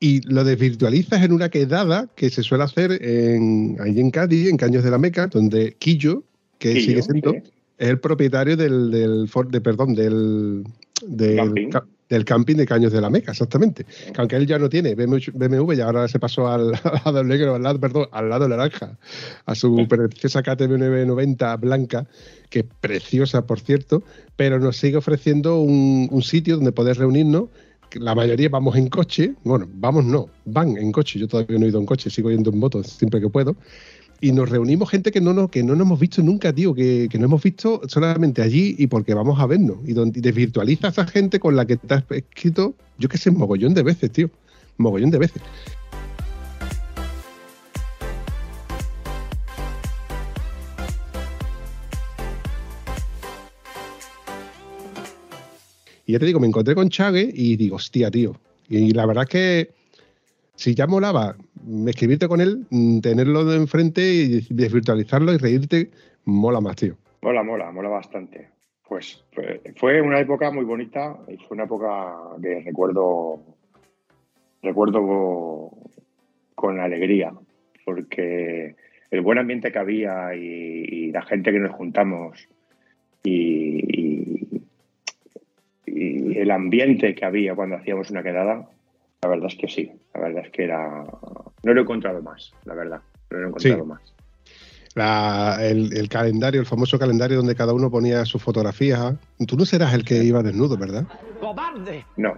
Y lo desvirtualizas en una quedada que se suele hacer en, ahí en Cádiz, en Caños de la Meca, donde Quillo, que Quillo, sigue siendo, sí. es el propietario del, del, de, perdón, del, del, del camping de Caños de la Meca, exactamente. Que aunque él ya no tiene BMW, y ahora se pasó al, al lado negro, al lado, perdón, al lado naranja, a su preciosa KTM 990 blanca, que es preciosa, por cierto, pero nos sigue ofreciendo un, un sitio donde poder reunirnos. La mayoría vamos en coche, bueno, vamos no, van en coche, yo todavía no he ido en coche, sigo yendo en moto siempre que puedo, y nos reunimos gente que no, nos, que no nos hemos visto nunca, tío, que, que no hemos visto solamente allí y porque vamos a vernos. Y, donde, desvirtualiza a esa gente con la que te has escrito, yo qué sé, mogollón de veces, tío. Mogollón de veces. Y ya te digo, me encontré con Chague y digo, hostia, tío. Y la verdad es que si ya molaba escribirte con él, mm, tenerlo de enfrente y desvirtualizarlo y reírte, mola más, tío. Mola, mola, mola bastante. Pues fue, una época muy bonita y fue una época que recuerdo, recuerdo con alegría, porque el buen ambiente que había y, la gente que nos juntamos y- y el ambiente que había cuando hacíamos una quedada, la verdad es que sí, la verdad es que era... No lo he encontrado más, la verdad, no lo he encontrado Sí. más. La- el, el calendario, el famoso calendario donde cada uno ponía su fotografía. Tú no serás el que iba desnudo, ¿verdad? No,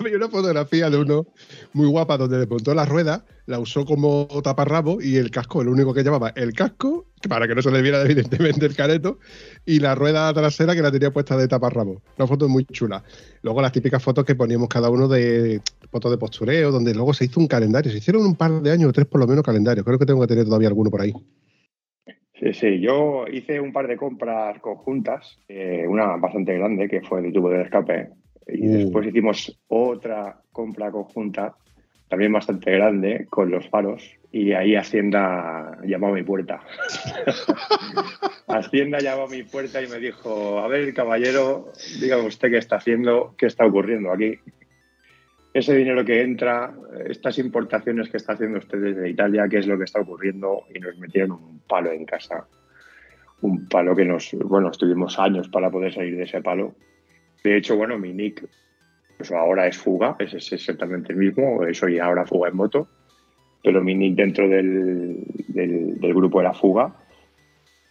Había una fotografía de uno muy guapa donde desmontó la rueda, la usó como taparrabo y el casco, el único que llevaba el casco, para que no se le viera evidentemente el careto, y la rueda trasera que la tenía puesta de taparrabo. Una foto muy chula. Luego las típicas fotos que poníamos cada uno de fotos de postureo, donde luego se hizo un calendario. Se hicieron un par de años o tres por lo menos calendarios. Creo que tengo que tener todavía alguno por ahí. Sí, sí, yo hice un par de compras conjuntas, eh, una bastante grande que fue el tubo de escape, y Uh. después hicimos otra compra conjunta, también bastante grande, con los faros, y ahí Hacienda llamó a mi puerta. Hacienda llamó a mi puerta y me dijo, a ver, caballero, dígame usted qué está haciendo, qué está ocurriendo aquí. Ese dinero que entra, estas importaciones que está haciendo usted desde Italia, qué es lo que está ocurriendo, y nos metieron un palo en casa. Un palo que nos, bueno, estuvimos años para poder salir de ese palo. De hecho, bueno, mi nick, pues ahora es fuga, es, exactamente el mismo, soy ahora fuga en moto, pero mi nick dentro del, del, del grupo era fuga.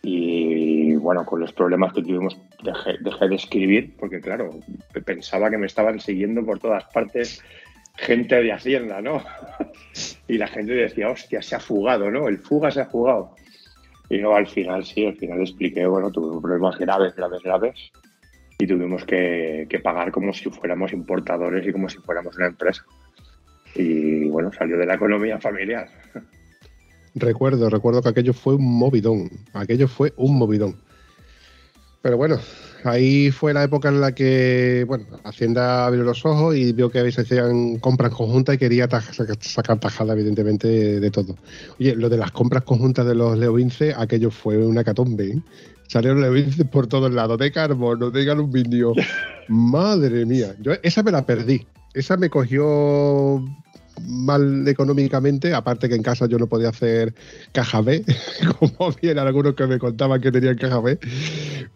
Y bueno, con los problemas que tuvimos, dejé, dejé de escribir, porque claro, pensaba que me estaban siguiendo por todas partes gente de Hacienda, ¿no? y la gente decía, hostia, se ha fugado, ¿no? El fuga se ha fugado. Y no, al final sí, al final expliqué, bueno, tuvimos problemas graves, graves, graves. Y tuvimos que, que pagar como si fuéramos importadores y como si fuéramos una empresa. Y bueno, salió de la economía familiar. Recuerdo, recuerdo que aquello fue un movidón. Aquello fue un movidón. Pero bueno, ahí fue la época en la que, bueno, Hacienda abrió los ojos y vio que se hacían compras conjuntas y quería taj- sacar tajada, evidentemente, de, todo. Oye, lo de las compras conjuntas de los Leo Vince, aquello fue una catombe, ¿eh? Salieron Leo Vince por todos lados, de carbono, de aluminio. Madre mía, yo esa me la perdí. Esa me cogió mal económicamente, aparte que en casa yo no podía hacer caja B, como bien algunos que me contaban que tenían caja B,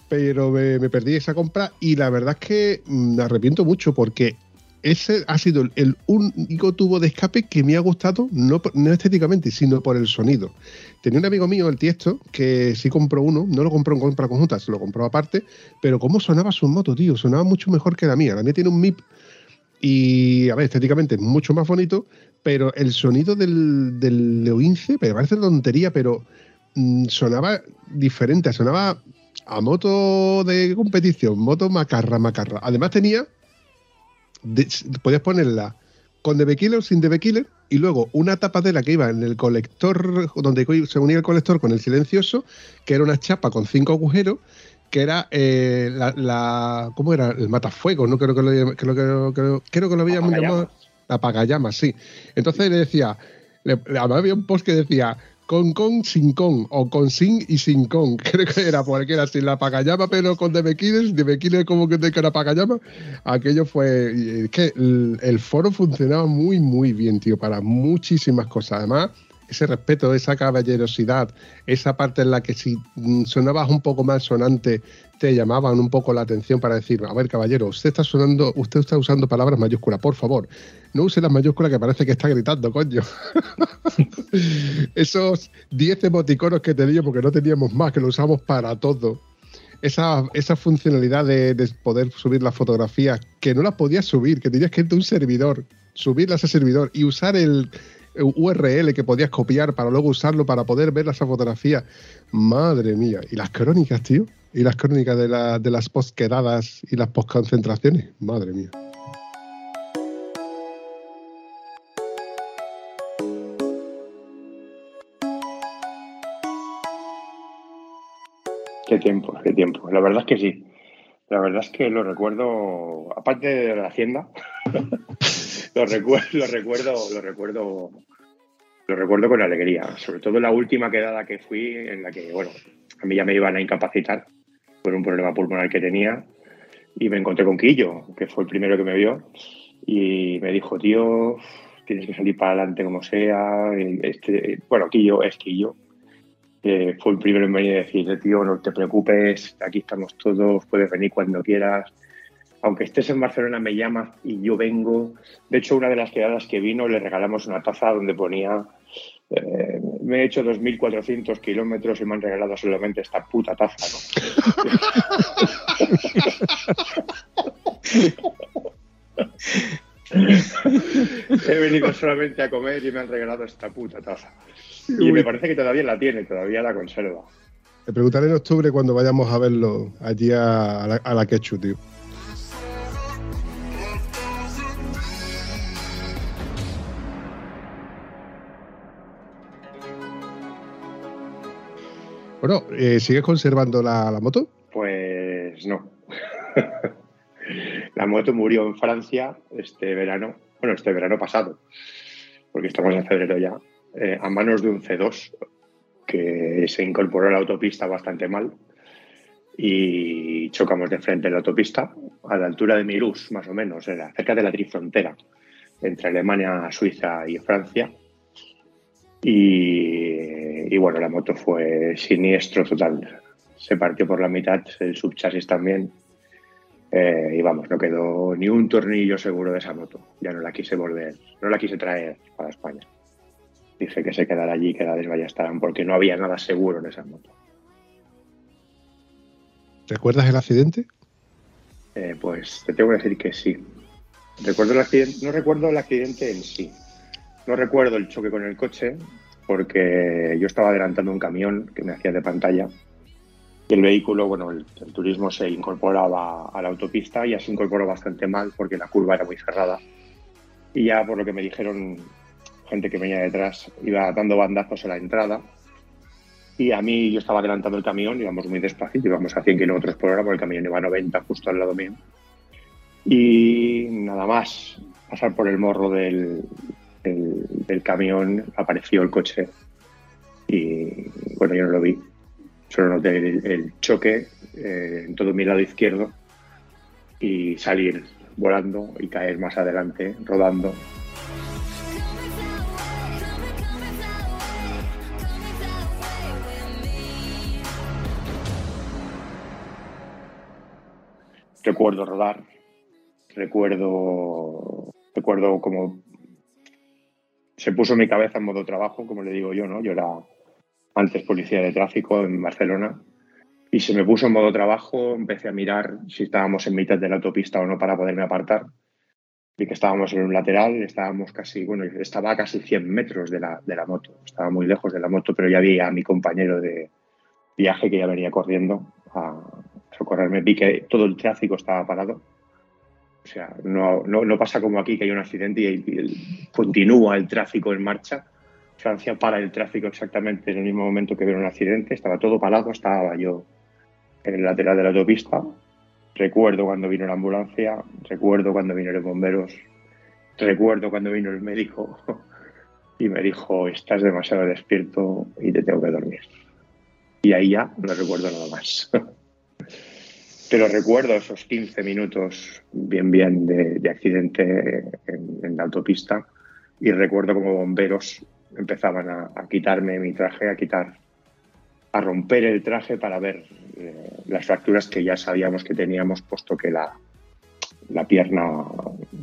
pero me, perdí esa compra y la verdad es que mm, me arrepiento mucho porque ese ha sido el- único tubo de escape que me ha gustado, no estéticamente, sino por el sonido. Tenía un amigo mío, el Tiesto, que sí compró uno, no lo compró en compra conjunta, se lo compró aparte, pero cómo sonaba su moto, tío, sonaba mucho mejor que la mía. La mía tiene un MIP y, a ver, estéticamente es mucho más bonito, pero el sonido del, del Leoince, me parece tontería, pero mm, sonaba diferente, sonaba a moto de competición, moto macarra, macarra. Además tenía, podías ponerla con DB Killer sin DB Killer, y luego una tapadera que iba en el colector, donde se unía el colector con el silencioso, que era una chapa con cinco agujeros, que era eh, la, la- ¿Cómo era? El matafuego, ¿no? Creo que lo, creo, que- creo- creo que lo habíamos llamado. Apagallamas, sí. Entonces le decía, le, además había un post que decía con con sin con o con sin y sin con creo que era porque era sin la apagallama pero con DB Killers DB Killers como que de que era apagallama aquello fue es que el, el foro funcionaba muy muy bien tío para muchísimas cosas además ese respeto, esa caballerosidad, esa parte en la que si mm, sonabas un poco más sonante te llamaban un poco la atención para decir, a ver caballero, usted está sonando, usted está usando palabras mayúsculas, por favor, no use las mayúsculas que parece que está gritando, coño. Esos 10 emoticonos que tenía porque no teníamos más, que lo usamos para todo. Esa, esa funcionalidad de, de poder subir las fotografías, que no las podías subir, que tenías que irte a un servidor, subirlas a ese servidor y usar el, URL que podías copiar para luego usarlo para poder ver esa fotografía. Madre mía. Y las crónicas, tío. Y las crónicas de, la- de las postquedadas y las postconcentraciones. Madre mía. Qué tiempo, qué tiempo. La verdad es que sí. La verdad es que lo recuerdo, aparte de la hacienda, lo recuerdo, lo recuerdo, lo recuerdo, lo recuerdo con alegría. Sobre todo la última quedada que fui, en la que, bueno, a mí ya me iban a incapacitar por un problema pulmonar que tenía y me encontré con Quillo, que fue el primero que me vio y me dijo, tío, tienes que salir para adelante como sea. Este, bueno, Quillo es Quillo, fue el primero en venir a decir, tío, no te preocupes, aquí estamos todos, puedes venir cuando quieras. Aunque estés en Barcelona, me llamas y yo vengo. De hecho, una de las quedadas que vino, le regalamos una taza donde ponía, eh, me he hecho 2.400 kilómetros y me han regalado solamente esta puta taza, ¿no? He venido solamente a comer y me han regalado esta puta taza. Y me parece que todavía la tiene, todavía la conserva. Te preguntaré en octubre cuando vayamos a verlo allí a, la, a la Quechu, tío. Bueno, eh, ¿sigues conservando la, moto? Pues no. la moto murió en Francia este verano, bueno, este verano pasado, porque estamos en febrero ya, eh, a manos de un C2 que se incorporó a la autopista bastante mal y chocamos de frente en la autopista a la altura de Mirús, más o menos, era cerca de la trifrontera entre Alemania, Suiza y Francia. Y, y bueno, la moto fue siniestro total. Se partió por la mitad, el subchasis también. Eh, y vamos, no quedó ni un tornillo seguro de esa moto. Ya no la quise volver, no la quise traer para España. Dije que se quedara allí, que la desballastaran, porque no había nada seguro en esa moto. ¿Recuerdas el accidente? Eh, pues te tengo que decir que sí. Recuerdo el accidente, no recuerdo el accidente en sí. No recuerdo el choque con el coche, porque yo estaba adelantando un camión que me hacía de pantalla. Y el vehículo, bueno, el, el turismo se incorporaba a la autopista y ya se incorporó bastante mal porque la curva era muy cerrada. Y ya por lo que me dijeron gente que venía detrás, iba dando bandazos a la entrada Y a mí yo estaba adelantando el camión, íbamos muy despacito, íbamos a 100 kilómetros por hora, porque el camión iba a 90 justo al lado mío. Y nada más pasar por el morro del, del, camión, apareció el coche. Y bueno, yo no lo vi. Solo noté el, el choque eh, en todo mi lado izquierdo y salir volando y caer más adelante, rodando. Recuerdo rodar, recuerdo, recuerdo como se puso mi cabeza en modo trabajo, como le digo yo, ¿no? Yo era antes policía de tráfico en Barcelona y se me puso en modo trabajo, empecé a mirar si estábamos en mitad de la autopista o no para poderme apartar. Vi que estábamos en un lateral, estábamos casi, bueno, estaba a casi 100 metros de la, de la moto, estaba muy lejos de la moto, pero ya vi a mi compañero de viaje que ya venía corriendo a socorrerme. Vi que todo el tráfico estaba parado. O sea, no, no, pasa como aquí que hay un accidente y, continúa el tráfico en marcha. Francia para el tráfico exactamente en el mismo momento que veo un accidente. Estaba todo parado, estaba yo en el lateral de la autopista. Recuerdo cuando vino la ambulancia, recuerdo cuando vinieron los bomberos, recuerdo cuando vino el médico y me dijo, estás demasiado despierto y te tengo que dormir. Y ahí ya no recuerdo nada más. Pero recuerdo esos 15 minutos bien, bien de, de accidente en, la autopista y recuerdo como bomberos empezaban a, a quitarme mi traje, a quitar, a romper el traje para ver eh, las fracturas que ya sabíamos que teníamos, puesto que la, la pierna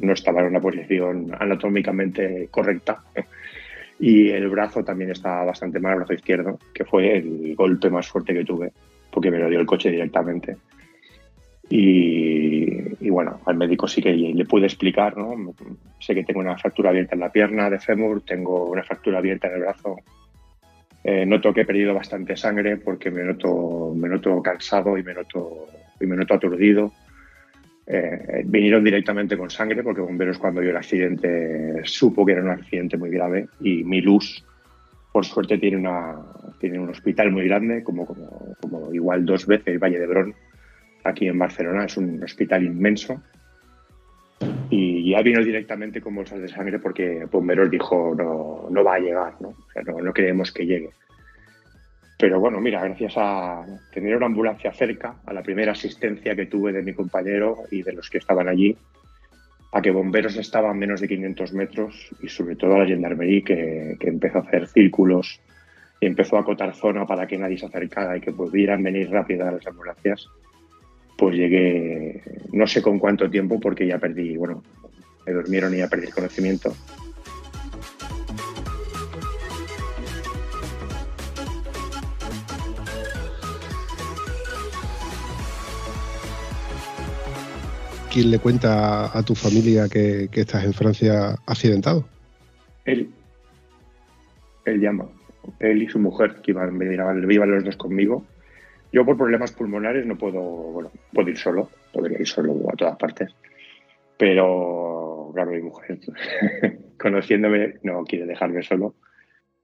no estaba en una posición anatómicamente correcta y el brazo también estaba bastante mal, el brazo izquierdo, que fue el golpe más fuerte que tuve, porque me lo dio el coche directamente. Y, y bueno, al médico sí que le pude explicar, ¿no? Sé que tengo una fractura abierta en la pierna de fémur, tengo una fractura abierta en el brazo. Eh, noto que he perdido bastante sangre porque me noto, me noto cansado y me noto, y me noto aturdido. Eh, vinieron directamente con sangre porque bomberos cuando vio el accidente supo que era un accidente muy grave y mi luz por suerte tiene, una, tiene un hospital muy grande como, como, como igual dos veces Valle de Brón aquí en Barcelona es un hospital inmenso y ya vino directamente con bolsas de sangre porque Bomberos dijo no, no va a llegar, ¿no? O sea, no, no creemos que llegue. Pero bueno, mira, gracias a tener una ambulancia cerca, a la primera asistencia que tuve de mi compañero y de los que estaban allí, a que Bomberos estaba a menos de 500 metros y sobre todo a la Gendarmería que, que empezó a hacer círculos y empezó a acotar zona para que nadie se acercara y que pudieran venir rápido a las ambulancias pues llegué, no sé con cuánto tiempo, porque ya perdí, bueno, me durmieron y ya perdí el conocimiento. ¿Quién le cuenta a tu familia que, que estás en Francia accidentado? Él, él llama, él y su mujer, que iban, iban, iban los dos conmigo. Yo por problemas pulmonares no puedo, bueno, puedo ir solo, podría ir solo a todas partes. Pero, claro, mi mujer, conociéndome, no quiere dejarme solo.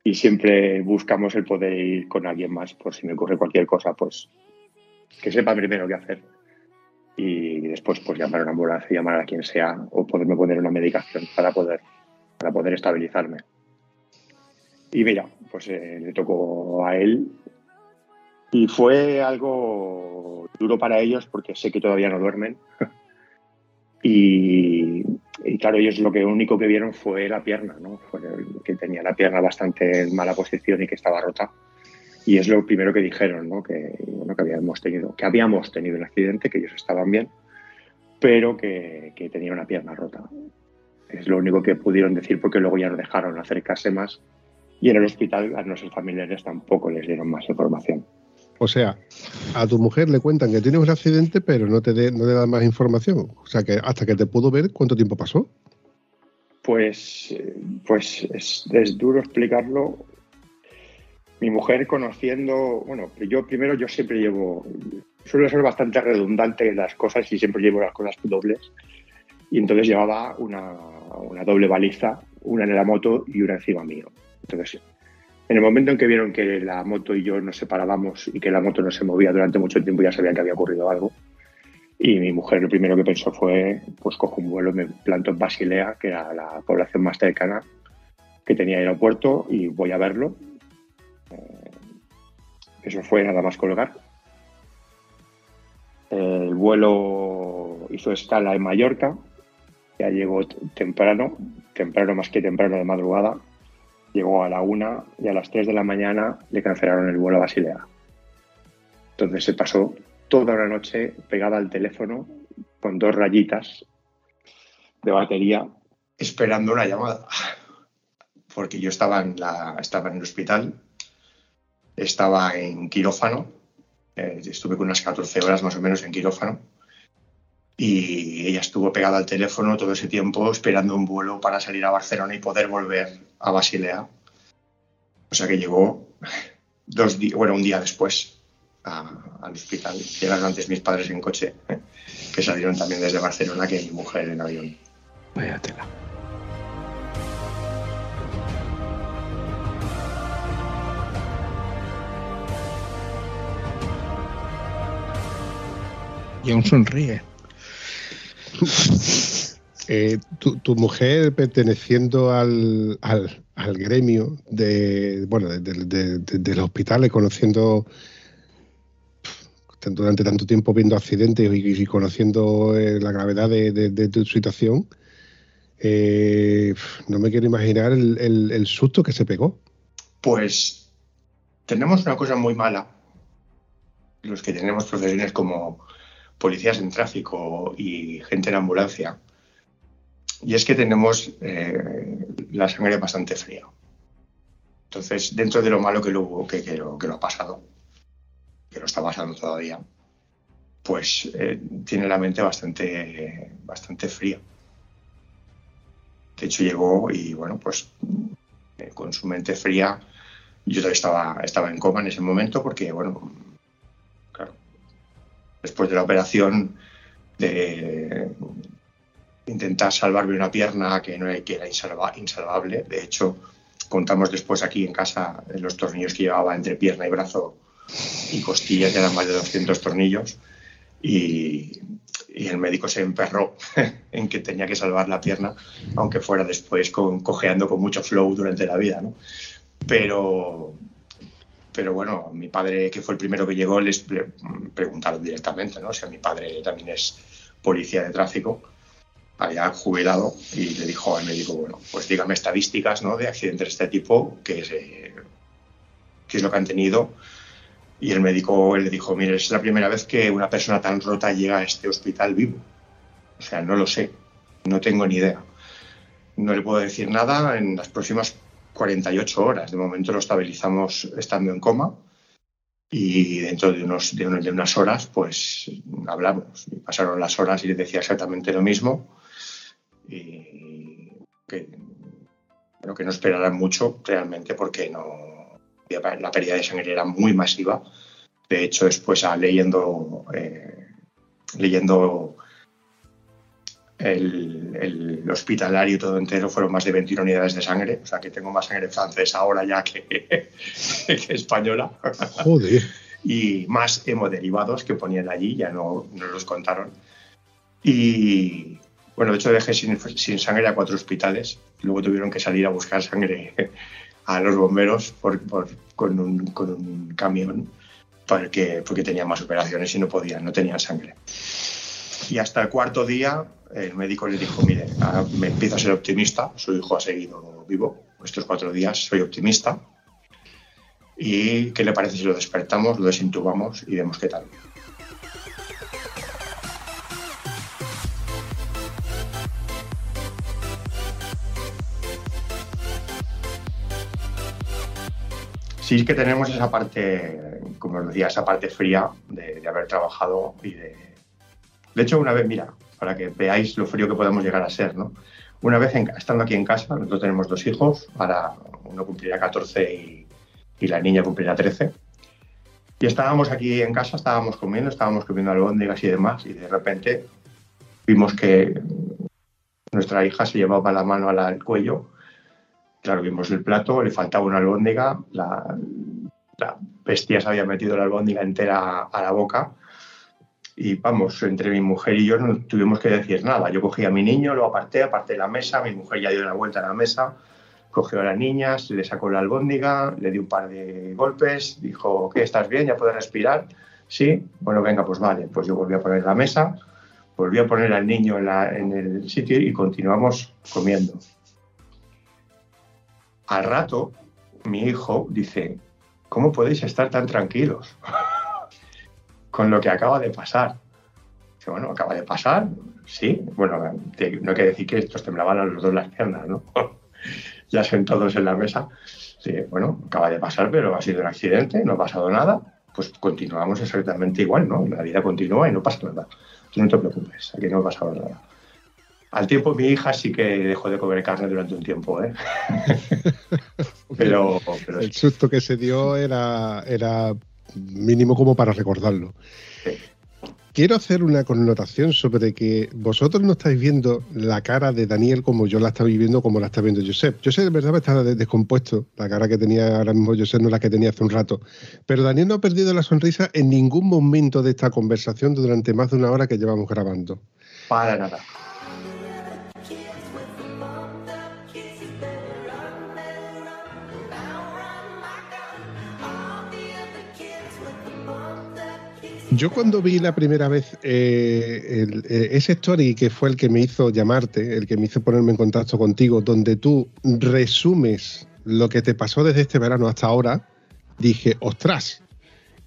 Y siempre buscamos el poder ir con alguien más por si me ocurre cualquier cosa, pues que sepa primero qué hacer. Y después, pues llamar a una ambulancia, llamar a quien sea, o poderme poner una medicación para poder, para poder estabilizarme. Y mira, pues eh, le tocó a él y fue algo duro para ellos porque sé que todavía no duermen. y, y, claro, ellos lo que único que vieron fue la pierna, ¿no? Fue que tenía la pierna bastante en mala posición y que estaba rota. Y es lo primero que dijeron, ¿no? Que, bueno, que habíamos tenido, que habíamos tenido un accidente, que ellos estaban bien, pero que, que tenía una pierna rota. Es lo único que pudieron decir porque luego ya no dejaron acercarse más y en el hospital a nuestros familiares tampoco les dieron más información. O sea, a tu mujer le cuentan que tienes un accidente, pero no te, de, no te dan más información. O sea, que hasta que te pudo ver, ¿cuánto tiempo pasó? Pues, pues es, es duro explicarlo. Mi mujer conociendo, bueno, yo primero yo siempre llevo, suelo ser bastante redundante en las cosas y siempre llevo las cosas dobles. Y entonces llevaba una, una doble baliza, una en la moto y una encima mío. Entonces En el momento en que vieron que la moto y yo nos separábamos y que la moto no se movía durante mucho tiempo, ya sabían que había ocurrido algo. Y mi mujer lo primero que pensó fue, pues cojo un vuelo, me planto en Basilea, que era la población más cercana que tenía aeropuerto, y voy a verlo. Eh, eso fue nada más colgar. El vuelo hizo escala en Mallorca, ya llegó temprano, temprano más que temprano de madrugada. Llegó a la una y a las 3 de la mañana le cancelaron el vuelo a Basilea. Entonces se pasó toda una noche pegada al teléfono con dos rayitas de batería. esperando una llamada. Porque yo estaba en, la, estaba en el hospital, estaba en quirófano, eh, estuve con unas 14 horas más o menos en quirófano, y ella estuvo pegada al teléfono todo ese tiempo esperando un vuelo para salir a Barcelona y poder volver a Basilea. O sea que llegó dos di- bueno, un día después al hospital. Llegaron antes mis padres en coche, que salieron también desde Barcelona, que mi mujer en avión. Vaya tela. Y aún sonríe. Eh, tu, mujer perteneciendo al, al, gremio de bueno de, de- los hospitales, conociendo pf, durante tanto tiempo viendo accidentes y, conociendo eh, la gravedad de, tu situación, eh, no me quiero imaginar el, el- el susto que se pegó. Pues tenemos una cosa muy mala, los que tenemos profesiones como policías en tráfico y gente en ambulancia, y es que tenemos eh, la sangre bastante fría. Entonces, dentro de lo malo que lo que, que lo, que lo ha pasado, que lo está pasando todavía, pues eh, tiene la mente bastante, bastante fría. De hecho, llegó y, bueno, pues eh, con su mente fría, yo estaba, estaba en coma en ese momento porque, bueno, después de la operación de intentar salvarme una pierna que, no, que era insalva- insalvable, de hecho, contamos después aquí en casa los tornillos que llevaba entre pierna y brazo y costillas, eran más de 200 tornillos y, y el médico se emperró en que tenía que salvar la pierna, aunque fuera después con, cojeando con mucho flow durante la vida, ¿no? Pero, pero bueno, mi padre, que fue el primero que llegó, les pre- preguntaron directamente, ¿no? O sea, mi padre también es policía de tráfico, había jubilado, y le dijo al médico, bueno, pues dígame estadísticas, ¿no? De accidentes de este tipo, que es, eh, qué es lo que han tenido. Y el médico le dijo, mire, es la primera vez que una persona tan rota llega a este hospital vivo. O sea, no lo sé, no tengo ni idea. No le puedo decir nada en las próximas 48 horas. De momento lo estabilizamos estando en coma y dentro de, unos, de, unas horas pues hablamos. Pasaron las horas y le decía exactamente lo mismo y que no esperaran mucho realmente porque no la pérdida de sangre era muy masiva. De hecho, después ah, leyendo, eh, leyendo el, el hospitalario todo entero fueron más de 21 unidades de sangre, o sea que tengo más sangre francesa ahora ya que, que española. Joder. y más hemoderivados que ponían allí, ya no, no los contaron. Y bueno, de hecho dejé sin, sin sangre a cuatro hospitales, luego tuvieron que salir a buscar sangre a los bomberos por- por- con, un, con un camión porque, porque tenían más operaciones y no podían, no tenían sangre. Y hasta el cuarto día el médico le dijo, mire, ahora me empiezo a ser optimista, su hijo ha seguido vivo, estos cuatro días soy optimista, ¿Y qué le parece si lo despertamos, lo desintubamos y vemos qué tal? Sí que tenemos esa parte, como os decía, esa parte fría de haber trabajado y de... De hecho, una vez, mira, para que veáis lo frío que podemos llegar a ser, ¿no? Una vez en- estando aquí en casa, nosotros tenemos dos hijos, ahora uno cumplirá 14 y, y la niña cumplirá 13. Y estábamos aquí en casa, estábamos comiendo, estábamos comiendo albóndigas y demás, y de repente vimos que nuestra hija se llevaba la mano al, cuello Claro, vimos el plato, le faltaba una albóndiga, la, la bestia se había metido la albóndiga entera a la boca y vamos, entre mi mujer y yo no tuvimos que decir nada. Yo cogí a mi niño, lo aparté, aparté la mesa, mi mujer ya dio una vuelta a la mesa, cogió a las niñas, le sacó la albóndiga, le dio un par de golpes, dijo, ¿qué? ¿Estás bien? ¿Ya puedes respirar? Sí, bueno, venga, pues vale. Pues yo volví a poner la mesa, volví a poner al niño la- en el sitio y continuamos comiendo. Al rato, mi hijo dice, ¿cómo podéis estar tan tranquilos con lo que acaba de pasar? Dice, bueno, acaba de pasar, sí. Bueno, te- no hay que decir que estos temblaban a los dos las piernas, ¿no? ya sentados en la mesa. Sí, bueno, acaba de pasar, pero ha sido un accidente, no ha pasado nada. Pues continuamos exactamente igual, ¿no? La vida continúa y no pasa nada. Tú no te preocupes, aquí no ha pasado nada. Al tiempo mi hija sí que dejó de comer carne durante un tiempo, ¿eh? pero, pero El susto que se dio era, era mínimo como para recordarlo. Quiero hacer una connotación sobre que vosotros no estáis viendo la cara de Daniel como yo la estaba viviendo, como la está viendo Josep. Josep de verdad está de- descompuesto. La cara que tenía ahora mismo Josep no es la que tenía hace un rato. Pero Daniel no ha perdido la sonrisa en ningún momento de esta conversación durante más de una hora que llevamos grabando. para nada. Yo cuando vi la primera vez eh, eh, ese story que fue el que me hizo llamarte, el que me hizo ponerme en contacto contigo, donde tú resumes lo que te pasó desde este verano hasta ahora, dije, ostras.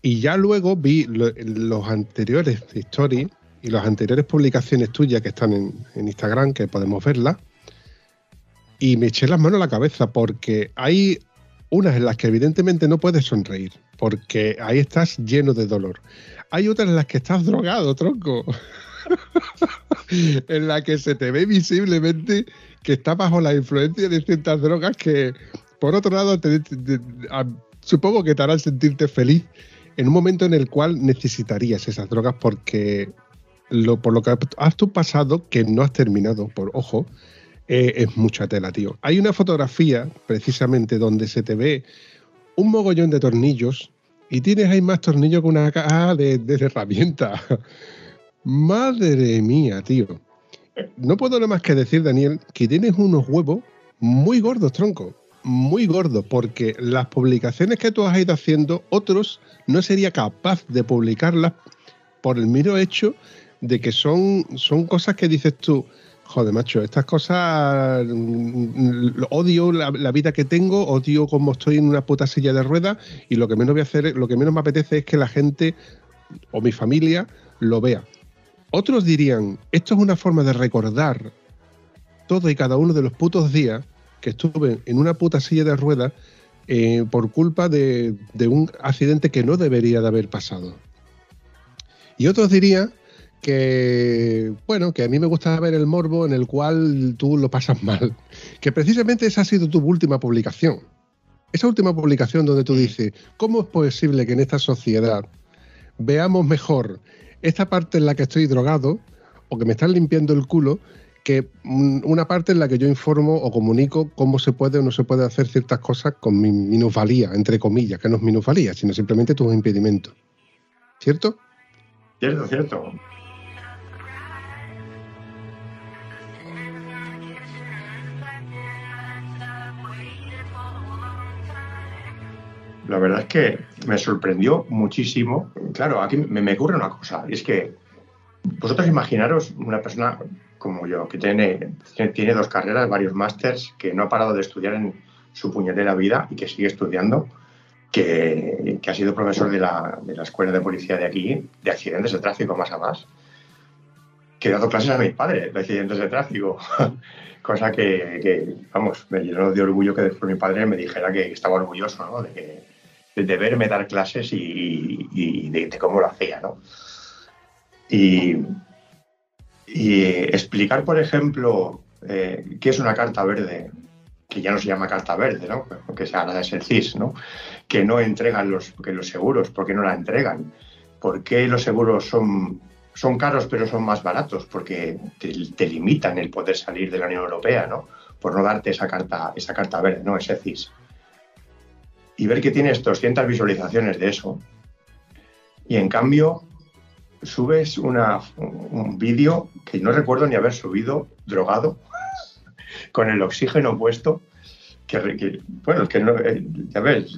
Y ya luego vi lo- los anteriores stories y las anteriores publicaciones tuyas que están en, en Instagram, que podemos verlas, y me eché las manos a la cabeza porque hay unas en las que evidentemente no puedes sonreír, porque ahí estás lleno de dolor. Hay otras en las que estás drogado, tronco. en la que se te ve visiblemente que estás bajo la influencia de ciertas drogas que, por otro lado, te- supongo que te harán sentirte feliz en un momento en el cual necesitarías esas drogas porque lo, por lo que has tú pasado, que no has terminado, por ojo, eh, es mucha tela, tío. Hay una fotografía, precisamente, donde se te ve un mogollón de tornillos y tienes ahí más tornillos que una caja de, herramientas. Madre mía, tío. No puedo nada más que decir, Daniel, que tienes unos huevos muy gordos, tronco. Muy gordos, porque las publicaciones que tú has ido haciendo, otros no sería capaz de publicarlas por el mero hecho de que son, son cosas que dices tú, joder, macho, estas cosas mm, lo- odio la, vida que tengo, odio cómo estoy en una puta silla de ruedas y lo que menos voy a hacer, lo que menos me apetece es que la gente o mi familia lo vea. Otros dirían, esto es una forma de recordar todo y cada uno de los putos días que estuve en una puta silla de ruedas eh, por culpa de, de un accidente que no debería de haber pasado. Y otros dirían que, bueno, que a mí me gusta ver el morbo en el cual tú lo pasas mal. Que precisamente esa ha sido tu última publicación. Esa última publicación donde tú dices, ¿cómo es posible que en esta sociedad veamos mejor esta parte en la que estoy drogado o que me están limpiando el culo que mm, una parte en la que yo informo o comunico cómo se puede o no se puede hacer ciertas cosas con mi minusvalía, entre comillas, que no es minusvalía, sino simplemente tus impedimentos. ¿Cierto? Cierto, cierto. La verdad es que me sorprendió muchísimo. Claro, aquí me, me ocurre una cosa, y es que vosotros imaginaros una persona como yo, que tiene, tiene dos carreras, varios másters, que no ha parado de estudiar en su puñetera vida y que sigue estudiando, que, que ha sido profesor de la, de la escuela de policía de aquí, de accidentes de tráfico más a más, que he dado clases a mi padre de accidentes de tráfico, cosa que, que, vamos, me llenó de orgullo que después mi padre me dijera que estaba orgulloso ¿no? de, que, de, de verme dar clases y, de, cómo lo hacía. ¿no? Y, explicar, por ejemplo, eh, qué es una carta verde, que ya no se llama carta verde, ¿no? que se habla de ser CIS, ¿no? que no entregan los, que los seguros, ¿por qué no la entregan? ¿Por qué los seguros son, son caros pero son más baratos? Porque te, te, limitan el poder salir de la Unión Europea, ¿no? por no darte esa carta, esa carta verde, ¿no? Ese CIS. Y ver que tienes 200 visualizaciones de eso. Y en cambio, subes un vídeo que no recuerdo ni haber subido, drogado, con el oxígeno puesto. Que, que- bueno, que no, eh, ya ves,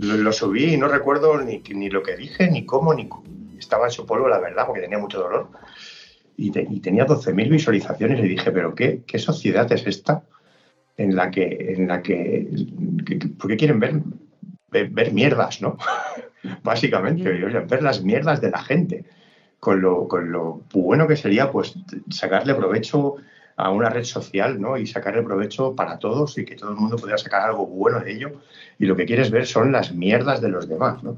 lo, subí y no recuerdo ni, ni lo que dije, ni cómo, ni estaba en su polvo, la verdad, porque tenía mucho dolor. Y, te- y tenía 12.000 visualizaciones y dije, pero qué, qué sociedad es esta en la que, en la que- que- ¿por qué quieren ver, ver, mierdas, no? Básicamente, ver las mierdas de la gente con lo, con lo bueno que sería pues sacarle provecho a una red social ¿no? y sacarle provecho para todos y que todo el mundo pudiera sacar algo bueno de ello y lo que quieres ver son las mierdas de los demás ¿no?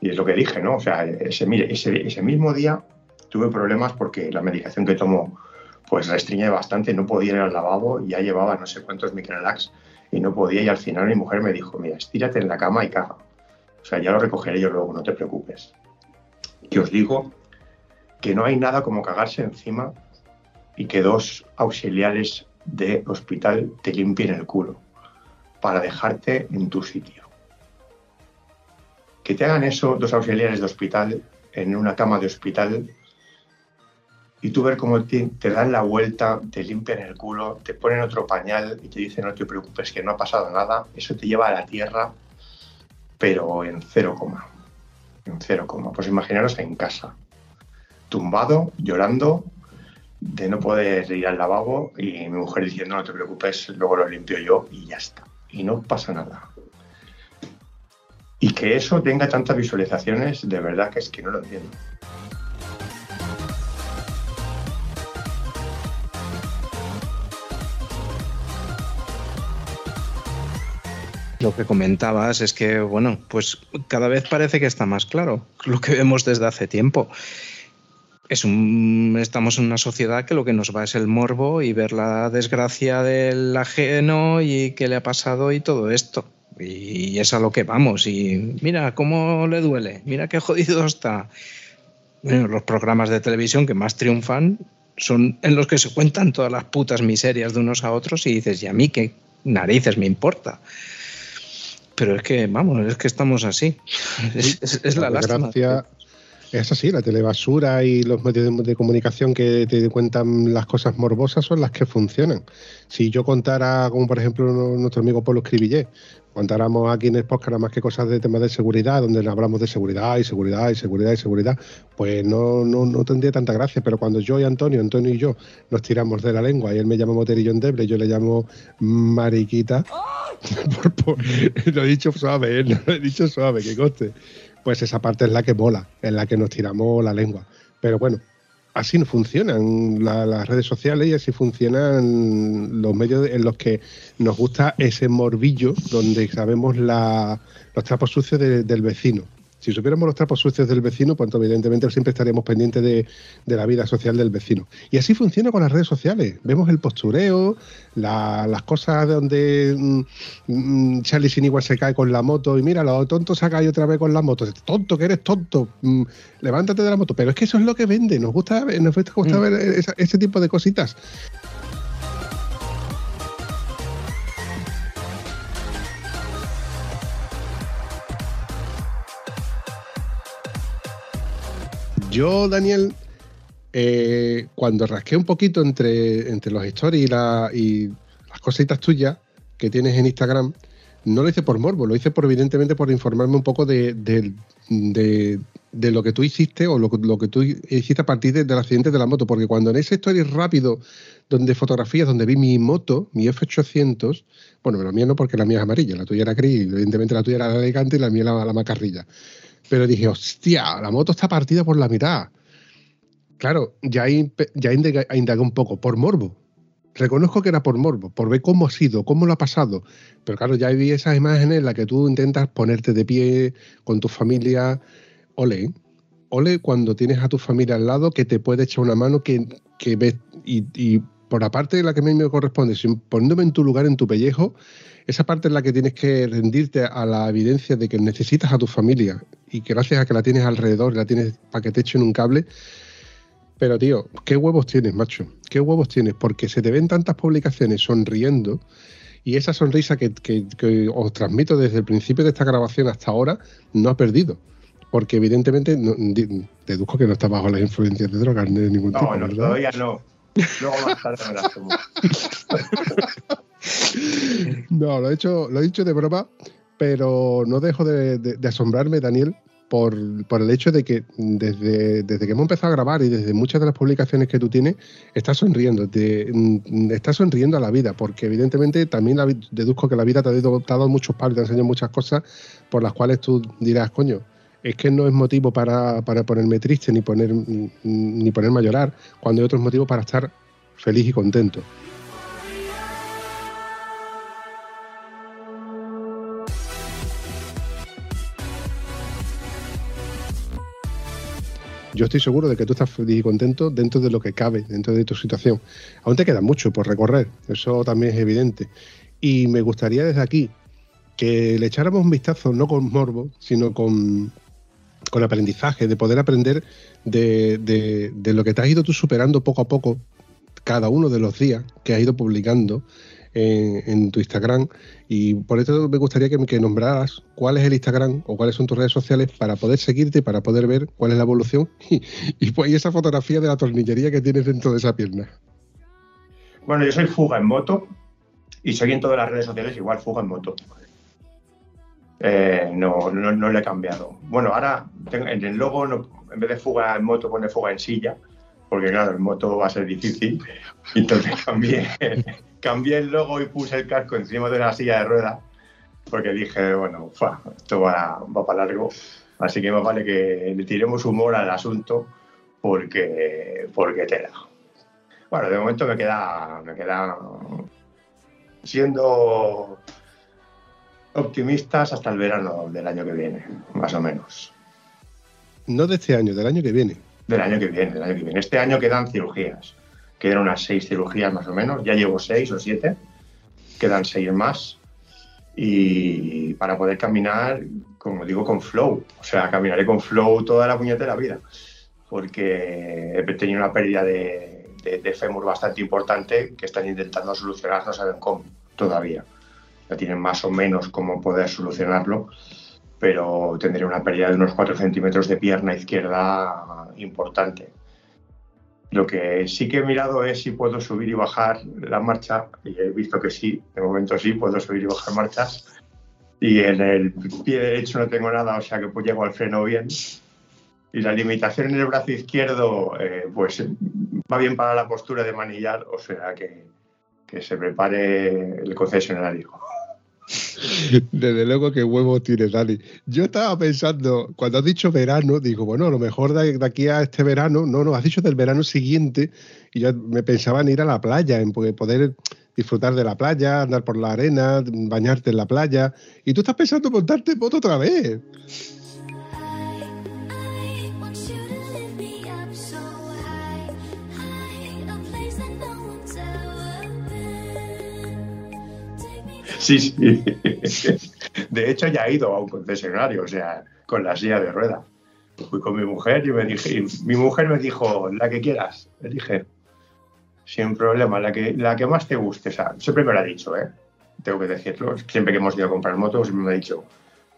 y es lo que dije ¿no? o sea ese, mire, ese, ese mismo día tuve problemas porque la medicación que tomo pues restringe bastante no podía ir al lavabo y ya llevaba no sé cuántos microlax y no podía y al final mi mujer me dijo mira estírate en la cama y caga o sea ya lo recogeré yo luego no te preocupes y os digo que no hay nada como cagarse encima y que dos auxiliares de hospital te limpien el culo para dejarte en tu sitio. Que te hagan eso dos auxiliares de hospital en una cama de hospital y tú ver cómo te, dan la vuelta, te limpian el culo, te ponen otro pañal y te dicen no te preocupes que no ha pasado nada, eso te lleva a la tierra, pero en cero coma. En cero coma. Pues imaginaros en casa tumbado, llorando, de no poder ir al lavabo y mi mujer diciendo no te preocupes, luego lo limpio yo y ya está. Y no pasa nada. Y que eso tenga tantas visualizaciones, de verdad que es que no lo entiendo. Lo que comentabas es que, bueno, pues cada vez parece que está más claro lo que vemos desde hace tiempo. Es un, estamos en una sociedad que lo que nos va es el morbo y ver la desgracia del ajeno y qué le ha pasado y todo esto. Y es a lo que vamos. Y mira cómo le duele, mira qué jodido está. Bueno, los programas de televisión que más triunfan son en los que se cuentan todas las putas miserias de unos a otros y dices, ¿y a mí qué narices me importa? Pero es que, vamos, es que estamos así. Es, es- es la Por lástima. Es así, la telebasura y los medios de, de comunicación que te cuentan las cosas morbosas son las que funcionan. Si yo contara, como por ejemplo nuestro amigo Pablo Escribillé, contáramos aquí en el podcast más que cosas de temas de seguridad, donde hablamos de seguridad y seguridad y seguridad y seguridad, pues no, no, no tendría tanta gracia. Pero cuando yo y Antonio, Antonio y yo nos tiramos de la lengua y él me llama moterillo endeble, yo le llamo mariquita, por- lo he dicho suave, ¿eh? lo he dicho suave, que coste pues esa parte es la que mola, en la que nos tiramos la lengua. Pero bueno, así no funcionan la- las redes sociales y así funcionan los medios en los que nos gusta ese morbillo donde sabemos la- los trapos sucios de- del vecino. Si supiéramos los trapos sucios del vecino, pues evidentemente siempre estaríamos pendientes de, de la vida social del vecino. Y así funciona con las redes sociales. Vemos el postureo, la- las cosas donde mm, mm, Charlie Sin igual se cae con la moto y mira, lo tonto se ha caído otra vez con la moto. Tonto, que eres tonto. Mm, levántate de la moto. Pero es que eso es lo que vende. Nos gusta, nos gusta ver esa- ese tipo de cositas. Yo, Daniel, eh, cuando rasqué un poquito entre, entre los stories y, la- las cositas tuyas que tienes en Instagram, no lo hice por morbo, lo hice por evidentemente por informarme un poco de, de- de- lo que tú hiciste o lo, lo que tú hiciste a partir de- del accidente de la moto, porque cuando en ese story rápido donde fotografías, donde vi mi moto, mi F800, bueno, la mía no porque la mía es amarilla, la tuya era gris, evidentemente la tuya era la elegante y la mía la, la macarrilla. Pero dije, hostia, la moto está partida por la mitad. Claro, ya, ya indagué, un poco, por morbo. Reconozco que era por morbo, por ver cómo ha sido, cómo lo ha pasado. Pero claro, ya vi esas imágenes en las que tú intentas ponerte de pie con tu familia. Ole, ole cuando tienes a tu familia al lado que te puede echar una mano que, que ves. Y, por la parte de la que a mí me corresponde, poniéndome en tu lugar, en tu pellejo, esa parte en la que tienes que rendirte a la evidencia de que necesitas a tu familia y que gracias a que la tienes alrededor, la tienes para que te echen un cable, Pero, tío, ¿qué huevos tienes, macho? ¿Qué huevos tienes? Porque se te ven tantas publicaciones sonriendo y esa sonrisa que, que- que os transmito desde el principio de esta grabación hasta ahora no ha perdido. Porque evidentemente no- deduzco que no está bajo las influencias de drogas ni de ningún No, tipo, no, ¿verdad? todavía no. No, lo he hecho, lo he dicho de broma, pero no dejo de, asombrarme, Daniel, por, el hecho de que desde, que hemos empezado a grabar y desde muchas de las publicaciones que tú tienes, estás sonriendo, te, mm, estás sonriendo a la vida, porque evidentemente también deduzco que la vida te ha, dado, te ha dado muchos palos, te ha enseñado muchas cosas por las cuales tú dirás, coño, es que no es motivo para, para ponerme triste ni, poner, ni ponerme a llorar, cuando hay otros motivos para estar feliz y contento. Yo estoy seguro de que tú estás feliz y contento dentro de lo que cabe, dentro de tu situación. Aún te queda mucho por recorrer, eso también es evidente. Y me gustaría desde aquí que le echáramos un vistazo, no con morbo, sino con, con aprendizaje, de poder aprender de, de- de lo que te has ido tú superando poco a poco, cada uno de los días que has ido publicando en, tu Instagram. Y por eso me gustaría que, que nombraras cuál es el Instagram o cuáles son tus redes sociales para poder seguirte, para poder ver cuál es la evolución y, y, pues, y esa fotografía de la tornillería que tienes dentro de esa pierna. Bueno, yo soy Fuga en moto y soy en todas las redes sociales igual Fuga en moto. Eh, no, no, no le he cambiado. Bueno, ahora tengo- en el logo, no- en vez de Fuga en moto, pone Fuga en silla, porque claro, en moto va a ser difícil. Entonces cambié, cambié el logo y puse el casco encima de la silla de ruedas, porque dije, bueno, esto va, va para largo. Así que más vale que le tiremos humor al asunto, porque, porque tela. Bueno, de momento me queda, me queda siendo optimistas hasta el verano del año que viene, más o menos. No de este año, del año que viene. Del año que viene, del año que viene. Este año quedan cirugías. Quedan unas seis cirugías más o menos. Ya llevo seis o siete. Quedan seis más. Y para poder caminar, como digo, con flow. O sea, caminaré con flow toda la puñetera vida. Porque he tenido una pérdida de, de, de fémur bastante importante que están intentando solucionar, no saben cómo todavía. Ya tienen más o menos cómo poder solucionarlo pero tendré una pérdida de unos 4 centímetros de pierna izquierda importante. Lo que sí que he mirado es si puedo subir y bajar la marcha, y he visto que sí, de momento sí, puedo subir y bajar marchas. Y en el pie derecho no tengo nada, o sea que pues llego al freno bien. Y la limitación en el brazo izquierdo, eh, pues va bien para la postura de manillar, o sea que, que se prepare el concesionario. Desde luego que huevo tienes, Dani. Yo estaba pensando, cuando has dicho verano, digo, bueno, a lo mejor de, aquí a este verano, no, no, has dicho del verano siguiente, y yo me pensaba en ir a la playa, en poder- poder disfrutar de la playa, andar por la arena, bañarte en la playa, y tú estás pensando en montarte en moto otra vez. Sí, sí. De hecho, ya he ido a un concesionario, o sea, con la silla de rueda. Fui con mi mujer y me dije, y mi mujer me dijo, la que quieras. Le dije, sin problema, la que, la que más te guste. O sea, siempre me lo ha dicho, ¿eh? Tengo que decirlo. Siempre que hemos ido a comprar motos, me ha dicho,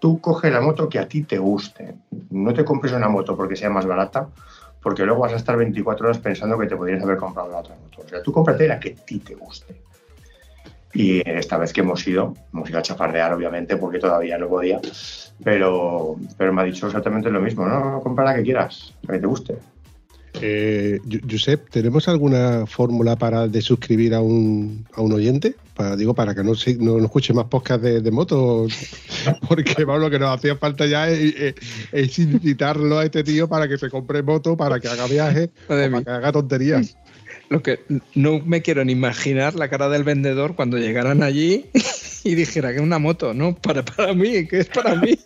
tú coge la moto que a ti te guste. No te compres una moto porque sea más barata, porque luego vas a estar 24 horas pensando que te podrías haber comprado la otra moto. O sea, tú cómprate la que a ti te guste. Y esta vez que hemos ido, hemos ido a chafardear, obviamente, porque todavía no podía, pero, pero me ha dicho exactamente lo mismo, no, compra la que quieras, la que te guste. Eh, Josep, ¿tenemos alguna fórmula para de suscribir a un, a un oyente? Para, digo, para que no, se- no, no escuche más podcast de, de motos, porque vamos, lo que nos hacía falta ya es, es- es incitarlo a este tío para que se compre moto, para que haga viajes, para que haga tonterías. Lo que no me quiero ni imaginar la cara del vendedor cuando llegaran allí y dijera que es una moto, no, para, para mí, que es para mí.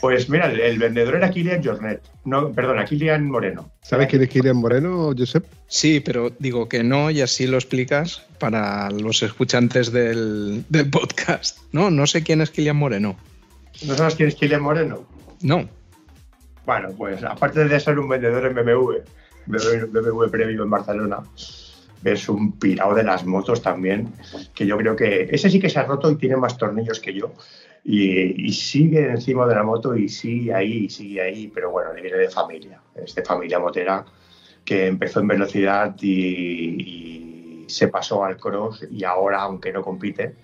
Pues mira, el, el vendedor era Kilian Jornet, no, perdona, Kilian Moreno. ¿Sabes quién es Kilian Moreno, Josep? Sí, pero digo que no y así lo explicas para los escuchantes del, del podcast. No, no sé quién es Kilian Moreno. ¿No sabes quién es Kilian Moreno? No. Bueno, pues aparte de ser un vendedor en BMW, BMW, Premium en Barcelona, es un pirado de las motos también, que yo creo que ese sí que se ha roto y tiene más tornillos que yo. Y, sigue encima de la moto y sigue ahí, y sigue ahí, pero bueno, le viene de familia, es de familia motera, que empezó en velocidad y, se pasó al cross y ahora, aunque no compite,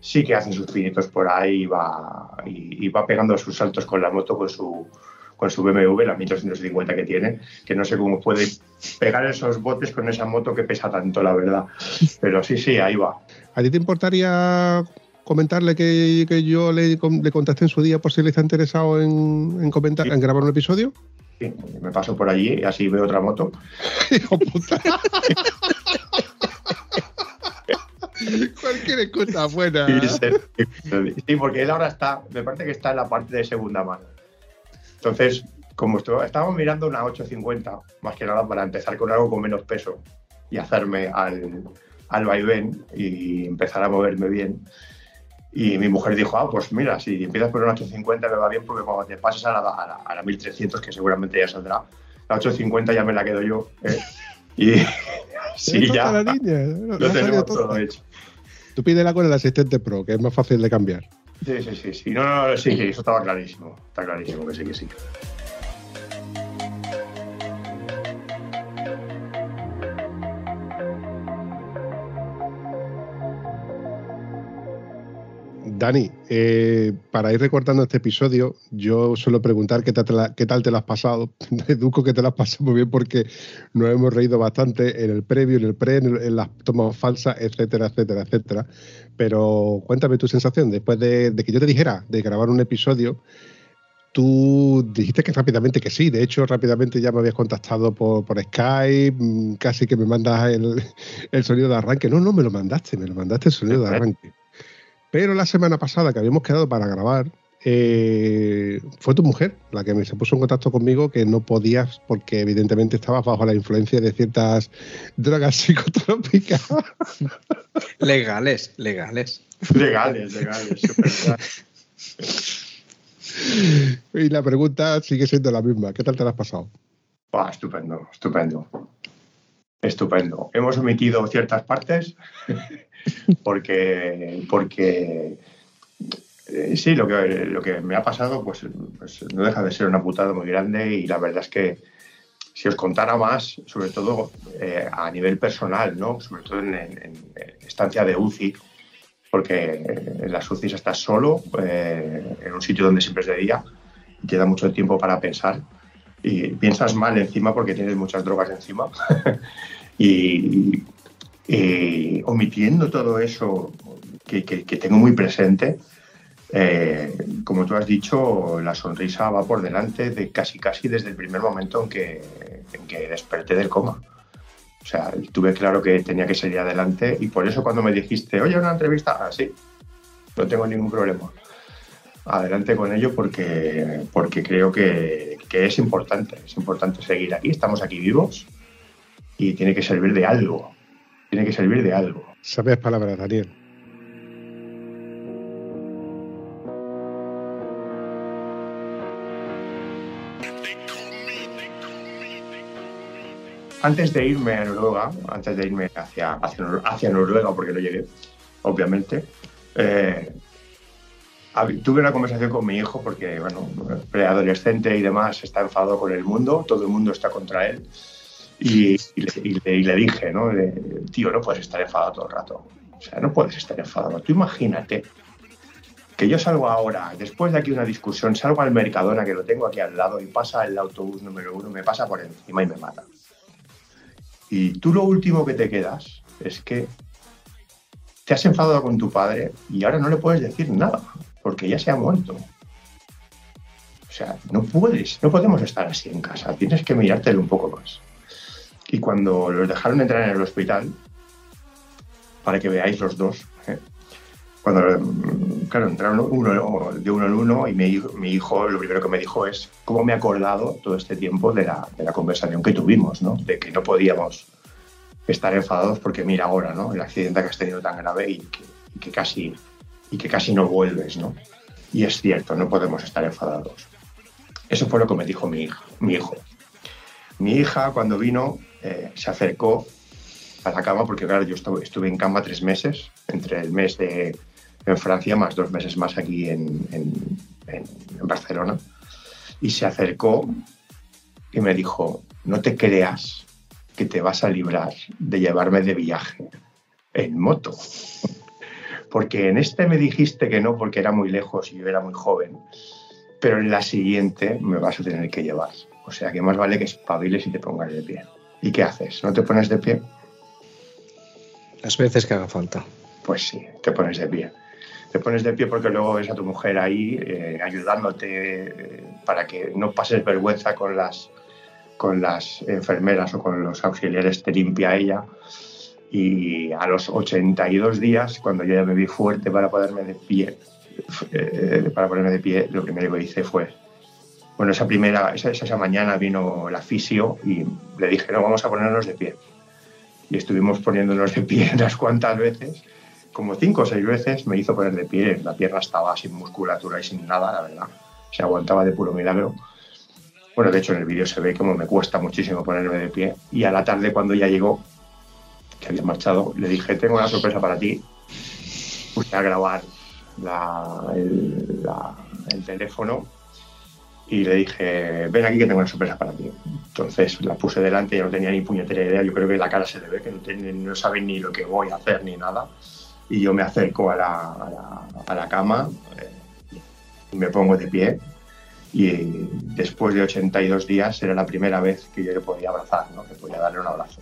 sí que hace sus pinitos por ahí y va, y va pegando sus saltos con la moto, con su, con su BMW, la 1250 que tiene, que no sé cómo puede pegar esos botes con esa moto que pesa tanto, la verdad. Pero sí, sí, ahí va. ¿A ti te importaría comentarle que, que yo le, le contacté en su día por si le está interesado en, en comentar, Sí. en grabar un episodio? Sí, me paso por allí y así veo otra moto. Hijo puta. Cualquier excusa buena. Sí, porque él ahora está, me parece que está en la parte de segunda mano. Entonces, como estábamos mirando una 850, más que nada para empezar con algo con menos peso y hacerme al, al vaivén y empezar a moverme bien. Y mi mujer dijo, ah, pues mira, si empiezas por una 850 me va bien porque cuando te pases a la, a la, a la 1300, que seguramente ya saldrá, la 850 ya me la quedo yo. ¿eh? Y sí, ya la niña, lo no ha salido tenemos todo hecho. Tú pídela con el asistente pro, que es más fácil de cambiar. Sí, sí, sí, sí. No, no, no, sí, sí, eso estaba clarísimo. Está clarísimo que sí, que sí. Dani, eh, para ir recortando este episodio, yo suelo preguntar qué tal, qué tal te lo has pasado. Deduzco que te lo has pasado muy bien porque nos hemos reído bastante en el previo, en el pre, en, el- en las tomas falsas, etcétera, etcétera, etcétera. Pero cuéntame tu sensación después de, de que yo te dijera de grabar un episodio. Tú dijiste que rápidamente que sí, de hecho rápidamente ya me habías contactado por, por Skype, mm, casi que me mandas el, el sonido de arranque. No, no, me lo mandaste, me lo mandaste el sonido de arranque. Pero la semana pasada que habíamos quedado para grabar, eh, fue tu mujer la que me se puso en contacto conmigo que no podías porque evidentemente estabas bajo la influencia de ciertas drogas psicotrópicas. Legales, legales. Legales, legales, súper legales. y la pregunta sigue siendo la misma. ¿Qué tal te la has pasado? Estupendo, estupendo. Estupendo. Hemos omitido ciertas partes porque, porque eh, sí, lo que, lo que me ha pasado pues, pues no deja de ser una putada muy grande y la verdad es que si os contara más, sobre todo eh, a nivel personal, ¿no? sobre todo en, en- en estancia de UCI, porque en las UCIs estás solo, eh, en un sitio donde siempre es de día, y te da mucho tiempo para pensar y piensas mal encima porque tienes muchas drogas encima y, y omitiendo todo eso que, que- que tengo muy presente, eh, como tú has dicho, la sonrisa va por delante de casi casi desde el primer momento en que, en que desperté del coma. O sea, tuve claro que tenía que salir adelante y por eso cuando me dijiste, oye, una entrevista, ah, sí, no tengo ningún problema. Adelante con ello porque, porque creo que, que es importante, es importante seguir aquí, estamos aquí vivos y tiene que servir de algo, tiene que servir de algo. Sabes palabras, Daniel. Antes de irme a Noruega, antes de irme hacia, hacia, hacia Noruega, porque no llegué, obviamente, eh, tuve una conversación con mi hijo, porque, bueno, preadolescente y demás, está enfadado con el mundo, todo el mundo está contra él. Y, le, y le- y le dije, ¿no? Tío, no puedes estar enfadado todo el rato. O sea, no puedes estar enfadado. Tú imagínate que yo salgo ahora, después de aquí una discusión, salgo al Mercadona, que lo tengo aquí al lado, y pasa el autobús número uno, me pasa por encima y me mata. Y tú lo último que te quedas es que te has enfadado con tu padre y ahora no le puedes decir nada, porque ya se ha muerto. O sea, no puedes, no podemos estar así en casa, tienes que mirártelo un poco más. Y cuando los dejaron entrar en el hospital, para que veáis los dos, ¿eh? Cuando, mm, claro, entraron uno, de uno en uno y mi, hijo- lo primero que me dijo es cómo me he acordado todo este tiempo de la, conversación que tuvimos, ¿no? De que no podíamos estar enfadados porque mira ahora, ¿no? El accidente que has tenido tan grave y que, casi, y que casi no vuelves, ¿no? Y es cierto, no podemos estar enfadados. Eso fue lo que me dijo mi, hijo. Mi hija, cuando vino, eh, se acercó a la cama, porque claro, yo estuve en cama tres meses, entre el mes de en Francia más dos meses más aquí en, en- en- en Barcelona, y se acercó y me dijo, no te creas que te vas a librar de llevarme de viaje en moto. Porque en este me dijiste que no porque era muy lejos y yo era muy joven, pero en la siguiente me vas a tener que llevar. O sea que más vale que espabiles y te pongas de pie. ¿Y qué haces? ¿No te pones de pie? Las veces que haga falta. Pues sí, te pones de pie. Te pones de pie porque luego ves a tu mujer ahí eh, ayudándote eh, para que no pases vergüenza con las, con las enfermeras o con los auxiliares, te limpia ella. Y a los 82 días, cuando yo ya me vi fuerte para ponerme de pie, eh, para ponerme de pie, lo primero que hice fue, bueno, esa primera, esa, esa mañana vino la fisio y le dije, no, vamos a ponernos de pie. Y estuvimos poniéndonos de pie unas cuantas veces, como cinco o seis veces me hizo poner de pie, la pierna estaba sin musculatura y sin nada, la verdad, se aguantaba de puro milagro. Bueno, de hecho en el vídeo se ve como me cuesta muchísimo ponerme de pie. Y a la tarde cuando ya llegó, que había marchado, le dije, tengo una sorpresa para ti. Puse a grabar la- el, la- el teléfono y le dije, ven aquí que tengo una sorpresa para ti. Entonces la puse delante, ya no tenía ni puñetera idea, yo creo que la cara se le ve, que no, tiene- no ni lo que voy a hacer ni nada. Y yo me acerco a la, a la- a la cama eh, y me pongo de pie. Y después de 82 días era la primera vez que yo le podía abrazar, ¿no? que podía darle un abrazo.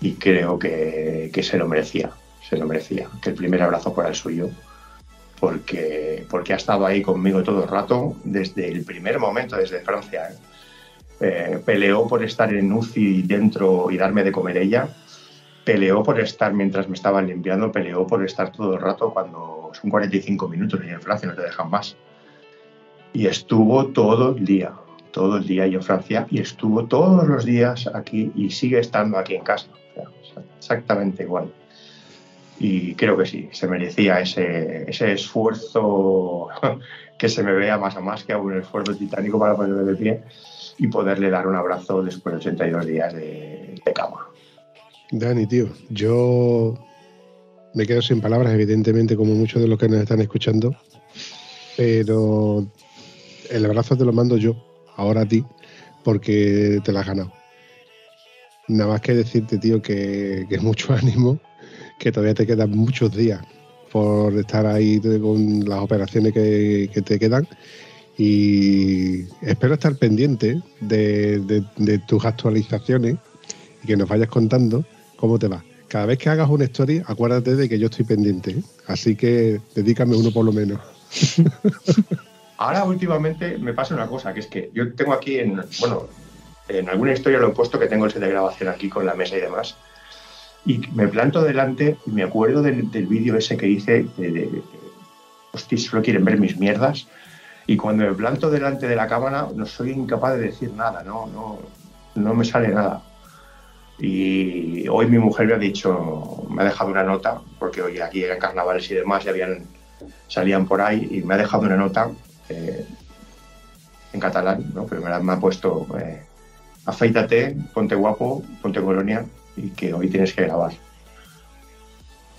Y creo que, que se lo merecía, se lo merecía, que el primer abrazo fuera el suyo porque, porque ha estado ahí conmigo todo el rato, desde el primer momento, desde Francia. ¿eh? Eh, peleó por estar en UCI dentro y darme de comer ella. Peleó por estar mientras me estaban limpiando, peleó por estar todo el rato cuando son 45 minutos y en Francia no te dejan más. Y estuvo todo el día, todo el día ahí en Francia y estuvo todos los días aquí y sigue estando aquí en casa. Exactamente igual y creo que sí, se merecía ese, ese esfuerzo que se me vea más a más que un esfuerzo titánico para ponerme de pie y poderle dar un abrazo después de 82 días de cama. Dani, tío, yo me quedo sin palabras, evidentemente, como muchos de los que nos están escuchando, pero el abrazo te lo mando yo, ahora a ti, porque te lo has ganado. Nada más que decirte, tío, que, que mucho ánimo, que todavía te quedan muchos días por estar ahí con las operaciones que, que te quedan. Y espero estar pendiente de, de- de tus actualizaciones y que nos vayas contando cómo te va. Cada vez que hagas una story, acuérdate de que yo estoy pendiente. ¿eh? Así que dedícame uno por lo menos. Ahora últimamente me pasa una cosa, que es que yo tengo aquí, en, bueno, en alguna historia lo he puesto que tengo el set de grabación aquí con la mesa y demás. Y me planto delante y me acuerdo del, vídeo ese que hice de, de, de, hostia, solo quieren ver mis mierdas. Y cuando me planto delante de la cámara no soy incapaz de decir nada, no, no, no me sale nada. Y hoy mi mujer me ha dicho, me ha dejado una nota, porque hoy aquí eran carnavales y demás, y habían, salían por ahí, y me ha dejado una nota eh, en catalán, ¿no? pero me, la- me ha puesto, eh, afeítate, ponte guapo, ponte colonia, y que hoy tienes que grabar.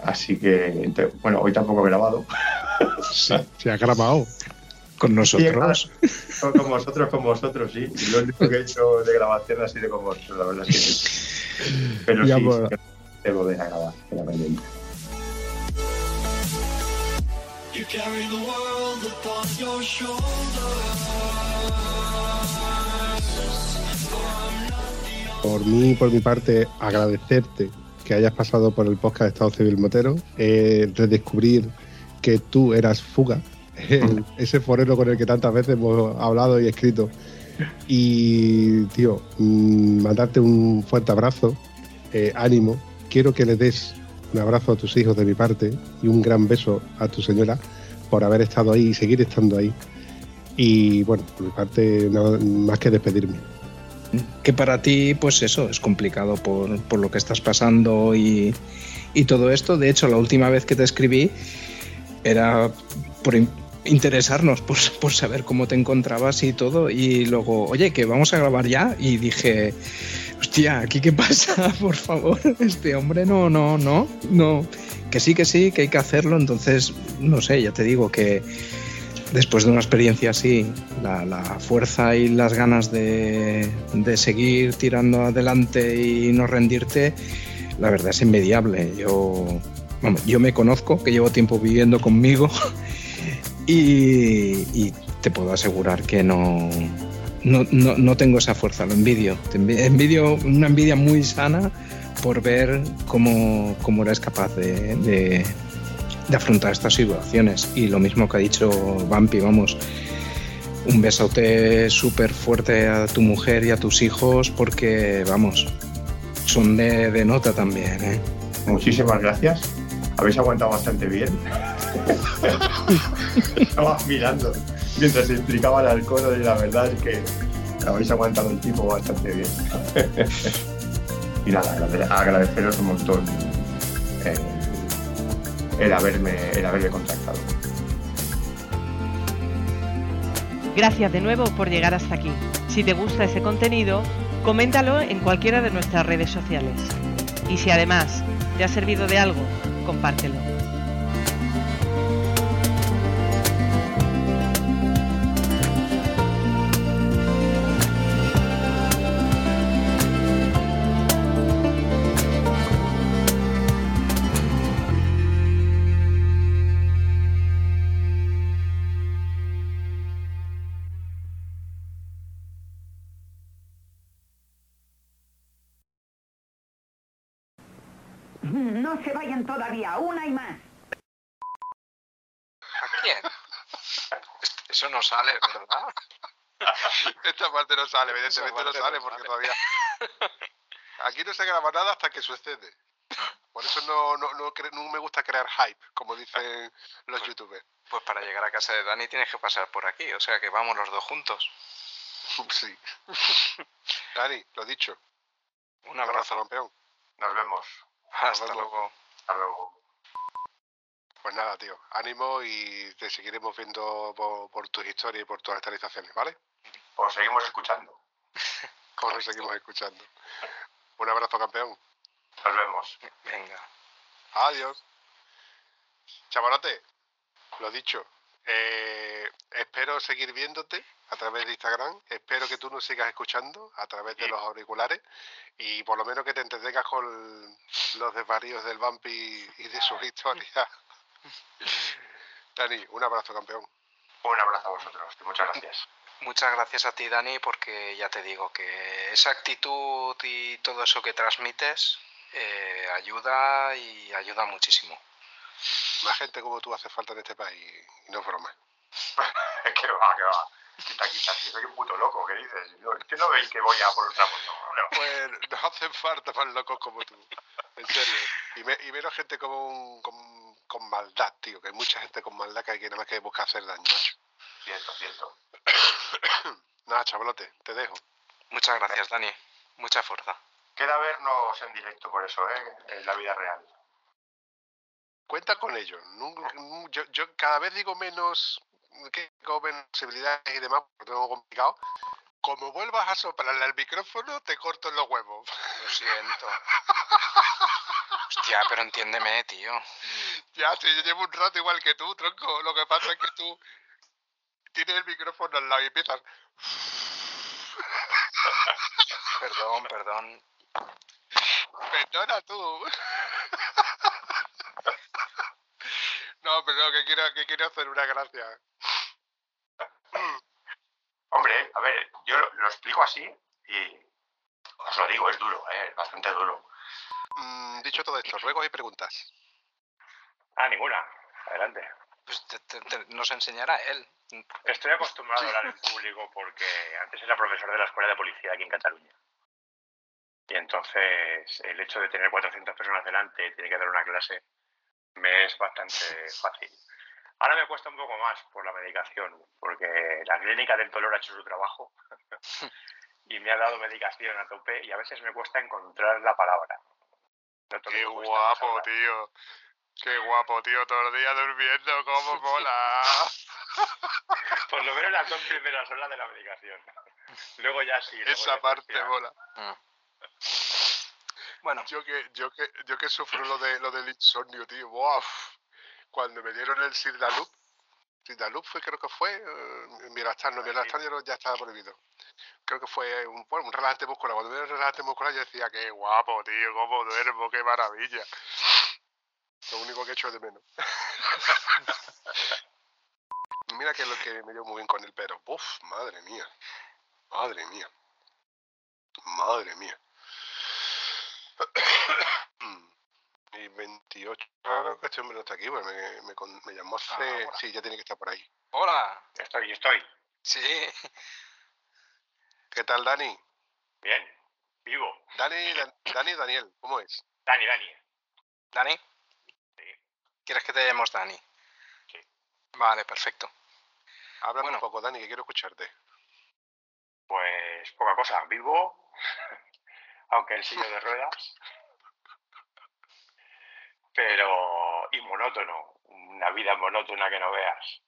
Así que, bueno, hoy tampoco he grabado. Se ha grabado. Con nosotros. Sí, con vosotros, con vosotros, sí. Y Lo único que he hecho de grabación ha sido con vosotros, la verdad es que sí. Pero Ya, sí, pues. sí, debo de grabar, queda pendiente. You carry the world upon your shoulders. Por mí, por mi parte, agradecerte que hayas pasado por el podcast Estado Civil Motero, eh, redescubrir que tú eras Fuga, el- ese forero con el que tantas veces hemos hablado y escrito. Y, tío, mm, mandarte un fuerte abrazo, eh, ánimo. Quiero que le des un abrazo a tus hijos de mi parte y un gran beso a tu señora por haber estado ahí y seguir estando ahí. Y bueno, por mi parte, nada más que despedirme. Que para ti, pues eso, es complicado por, por lo que estás pasando y, y todo esto. De hecho, la última vez que te escribí era por interesarnos por, por saber cómo te encontrabas y todo. Y luego, oye, que vamos a grabar ya. Y dije, hostia, ¿aquí qué pasa? Por favor, este hombre no, no, no, no. Que sí, que sí, que hay que hacerlo. Entonces, no sé, ya te digo que después de una experiencia así, la, fuerza y las ganas de, de seguir tirando adelante y no rendirte, la verdad es envidiable. Yo, yo me conozco, que llevo tiempo viviendo conmigo y, te puedo asegurar que no, no, no, no tengo esa fuerza, lo envidio. Envidio una envidia muy sana por ver cómo, cómo eres capaz de, de- afrontar estas situaciones. Y lo mismo que ha dicho Vampi, vamos, un besote súper fuerte a tu mujer y a tus hijos porque, vamos, son de, de nota también, ¿eh? Muchísimas gracias. Habéis aguantado bastante bien. Estaba mirando mientras explicaba el alcohol y la verdad es que habéis aguantado el tipo bastante bien. y nada, agrade- agradeceros un montón eh, el, haberme, el haberme contactado. Gracias de nuevo por llegar hasta aquí. Si te gusta ese contenido, coméntalo en cualquiera de nuestras redes sociales. Y si además te ha servido de algo, compártelo. Todavía, una y más. ¿A quién? Es- Eso no sale, ¿verdad? Esta parte no sale, evidentemente no sale porque todavía. Aquí no se graba nada hasta que sucede. Por eso no, no, no, no me gusta crear hype, como dicen los youtubers. Pues para llegar a casa de Dani tienes que pasar por aquí, o sea que vamos los dos juntos. Sí. Dani, lo dicho. Un abrazo. campeón. Nos vemos. Hasta vemos. luego. Hasta luego. Pues nada, tío. Ánimo y te seguiremos viendo por, por tus historias y por tus actualizaciones, ¿vale? Os seguimos escuchando. Nos seguimos escuchando. Un abrazo, campeón. Nos vemos. Venga. Adiós. Chavalote, lo dicho. eh, espero seguir viéndote a través de Instagram. Espero que tú nos sigas escuchando a través de los auriculares y por lo menos que te entretengas con los desvaríos del Bumpy y de sus historias. Dani, un abrazo, campeón. Un abrazo a vosotros y muchas gracias. Muchas gracias a ti, Dani, porque ya te digo que esa actitud y todo eso que transmites eh, ayuda y ayuda muchísimo. Más gente como tú hace falta en este país y no es broma. que va, que va. Quita, quita, si soy un puto loco, ¿qué dices? Que no veis que voy a por otra moto. No. Pues nos hacen falta más locos como tú. En serio. Y, me- y menos gente como un- con, con maldad, tío. Que hay mucha gente con maldad que hay que nada más que buscar hacer daño, macho. Cierto, cierto. Nada, chavalote, te dejo. Muchas gracias, Dani. Mucha fuerza. Queda vernos en directo por eso, ¿eh? En la vida real. Cuenta con ello. Yo cada vez digo menos que menos posibilidades y demás, porque tengo complicado. Como vuelvas a soplarle al micrófono, te corto los huevos. Lo siento. Hostia, pero entiéndeme, tío. Ya, si yo llevo un rato igual que tú, tronco. Lo que pasa es que tú tienes el micrófono al lado y empiezas. Perdón, perdón. Perdona tú. No, pero no, que quiero, que quiero hacer una gracia. Hombre, a ver, yo lo, explico así y os lo digo, es duro, ¿eh? Es bastante duro. Mm, dicho todo esto, ruegos y preguntas. Ah, ninguna. Adelante. Pues te- te- te- nos enseñará él. Estoy acostumbrado a hablar en público porque antes era profesor de la escuela de policía aquí en Cataluña. Y entonces el hecho de tener 400 personas delante y tener que dar una clase me es bastante fácil. Ahora me cuesta un poco más por la medicación, porque la clínica del dolor ha hecho su trabajo y me ha dado medicación a tope y a veces me cuesta encontrar la palabra. Qué guapo, tío. Qué guapo, tío. Todo el día durmiendo, cómo mola. Por lo menos las dos primeras horas de la medicación. Luego ya sí. luego Esa parte mola. Bueno, Yo que, yo que, yo que sufro lo de lo del insomnio, tío. Buah, Cuando me dieron el Sildalup, Sildalup fue, creo que fue, eh, Mirastan, no, Mirastan ya, ya estaba prohibido. Creo que fue un, bueno, un relajante muscular. Cuando me dieron el relajante muscular yo decía, qué guapo, tío, cómo duermo, qué maravilla. Lo único que echo de menos. Mira que es lo que me dio muy bien con el pero. Uf, madre mía. Madre mía. Madre mía. Y 28. Claro que este hombre no está aquí, pues me, me, me llamó hace. Ah, hola. sí, ya tiene que estar por ahí. hola. Estoy, yo estoy. Sí, ¿Qué tal, Dani? Bien. Vivo. Dani, Dan- Dani, Daniel, ¿cómo es? Dani, Dani. Dani. ¿Quieres que te llamemos Dani? Vale, perfecto. Háblame Bueno. un poco, Dani, que quiero escucharte. Pues poca cosa. Vivo. Aunque en silla de ruedas. Pero. Y monótono. Una vida monótona que no veas.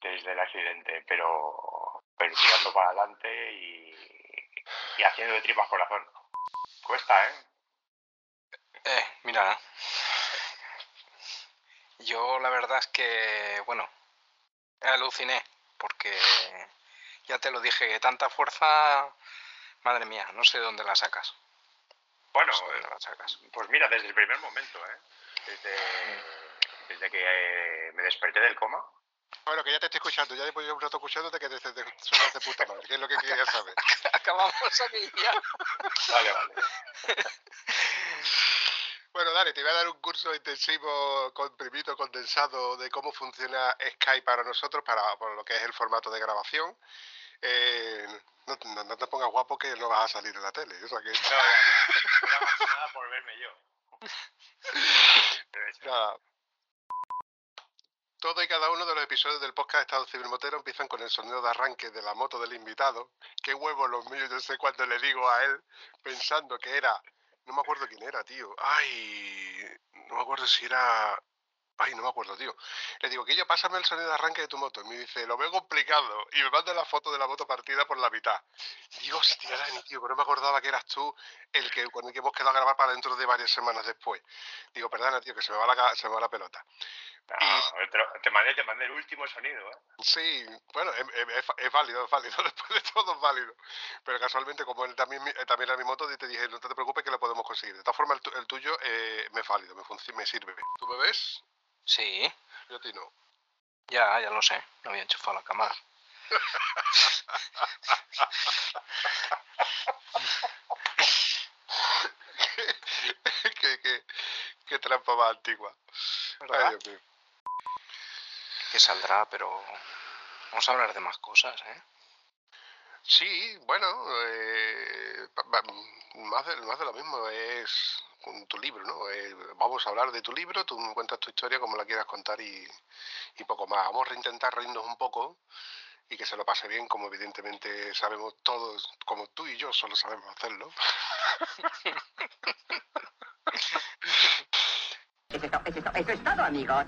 Desde el accidente. Pero. Pero tirando para adelante y. Y haciendo de tripas corazón. Cuesta, ¿eh? Eh, mira. Yo la verdad es que, bueno, aluciné, porque ya te lo dije, que tanta fuerza, madre mía, no sé dónde la sacas. Bueno, No sé dónde la sacas. Pues mira, desde el primer momento, ¿eh? Desde, desde que eh, me desperté del coma. Bueno, que ya te estoy escuchando, ya después de un rato escuchándote que te, te, te suenas de puta madre, que es lo que quería saber. Acabamos aquí ya. Vale, vale. Bueno, Dani, te voy a dar un curso intensivo comprimido, condensado de cómo funciona Skype para nosotros, para, para lo que es el formato de grabación. Eh, no, no- no te pongas guapo que no vas a salir en la tele. O sea que, No, no, no, nada por verme yo. Nada. Todo y cada uno de los episodios del podcast Estado Civil Motero empiezan con el sonido de arranque de la moto del invitado. Qué huevos los míos, yo sé cuando le digo a él, pensando que era. No me acuerdo quién era, tío. Ay, no me acuerdo si era. Ay, no me acuerdo, tío. Le digo, yo pásame el sonido de arranque de tu moto. Y me dice, lo veo complicado. Y me manda la foto de la moto partida por la mitad. Y digo, hostia, Dani, tío, que no me acordaba que eras tú el que con el que hemos quedado a grabar para dentro de varias semanas después. Digo, perdona, tío, que se me va la, ca- se me va la pelota. No, te, lo- te mandé, te mandé el último sonido, ¿eh? Sí, bueno, es, es- es- es válido, es válido, después de todo es válido. Pero casualmente, como él también, eh, también era mi moto, te dije, no te preocupes que lo podemos conseguir. De todas formas, el, el tuyo eh, me es válido, me, me sirve. ¿Tú me ves? Sí, Yo a ti no. ya, ya lo sé, no había enchufado la cámara. qué, qué, qué trampa más antigua. ¿Verdad? Ay, Dios mío. Que saldrá, pero vamos a hablar de más cosas, ¿eh? Sí, bueno, eh, más, de, más de lo mismo es tu libro, ¿no? Eh, vamos a hablar de tu libro, tú me cuentas tu historia como la quieras contar y, poco más. Vamos a intentar reírnos un poco y que se lo pase bien, como evidentemente sabemos todos, como tú y yo solo sabemos hacerlo. Eso es, to- eso es to- eso es todo, amigos.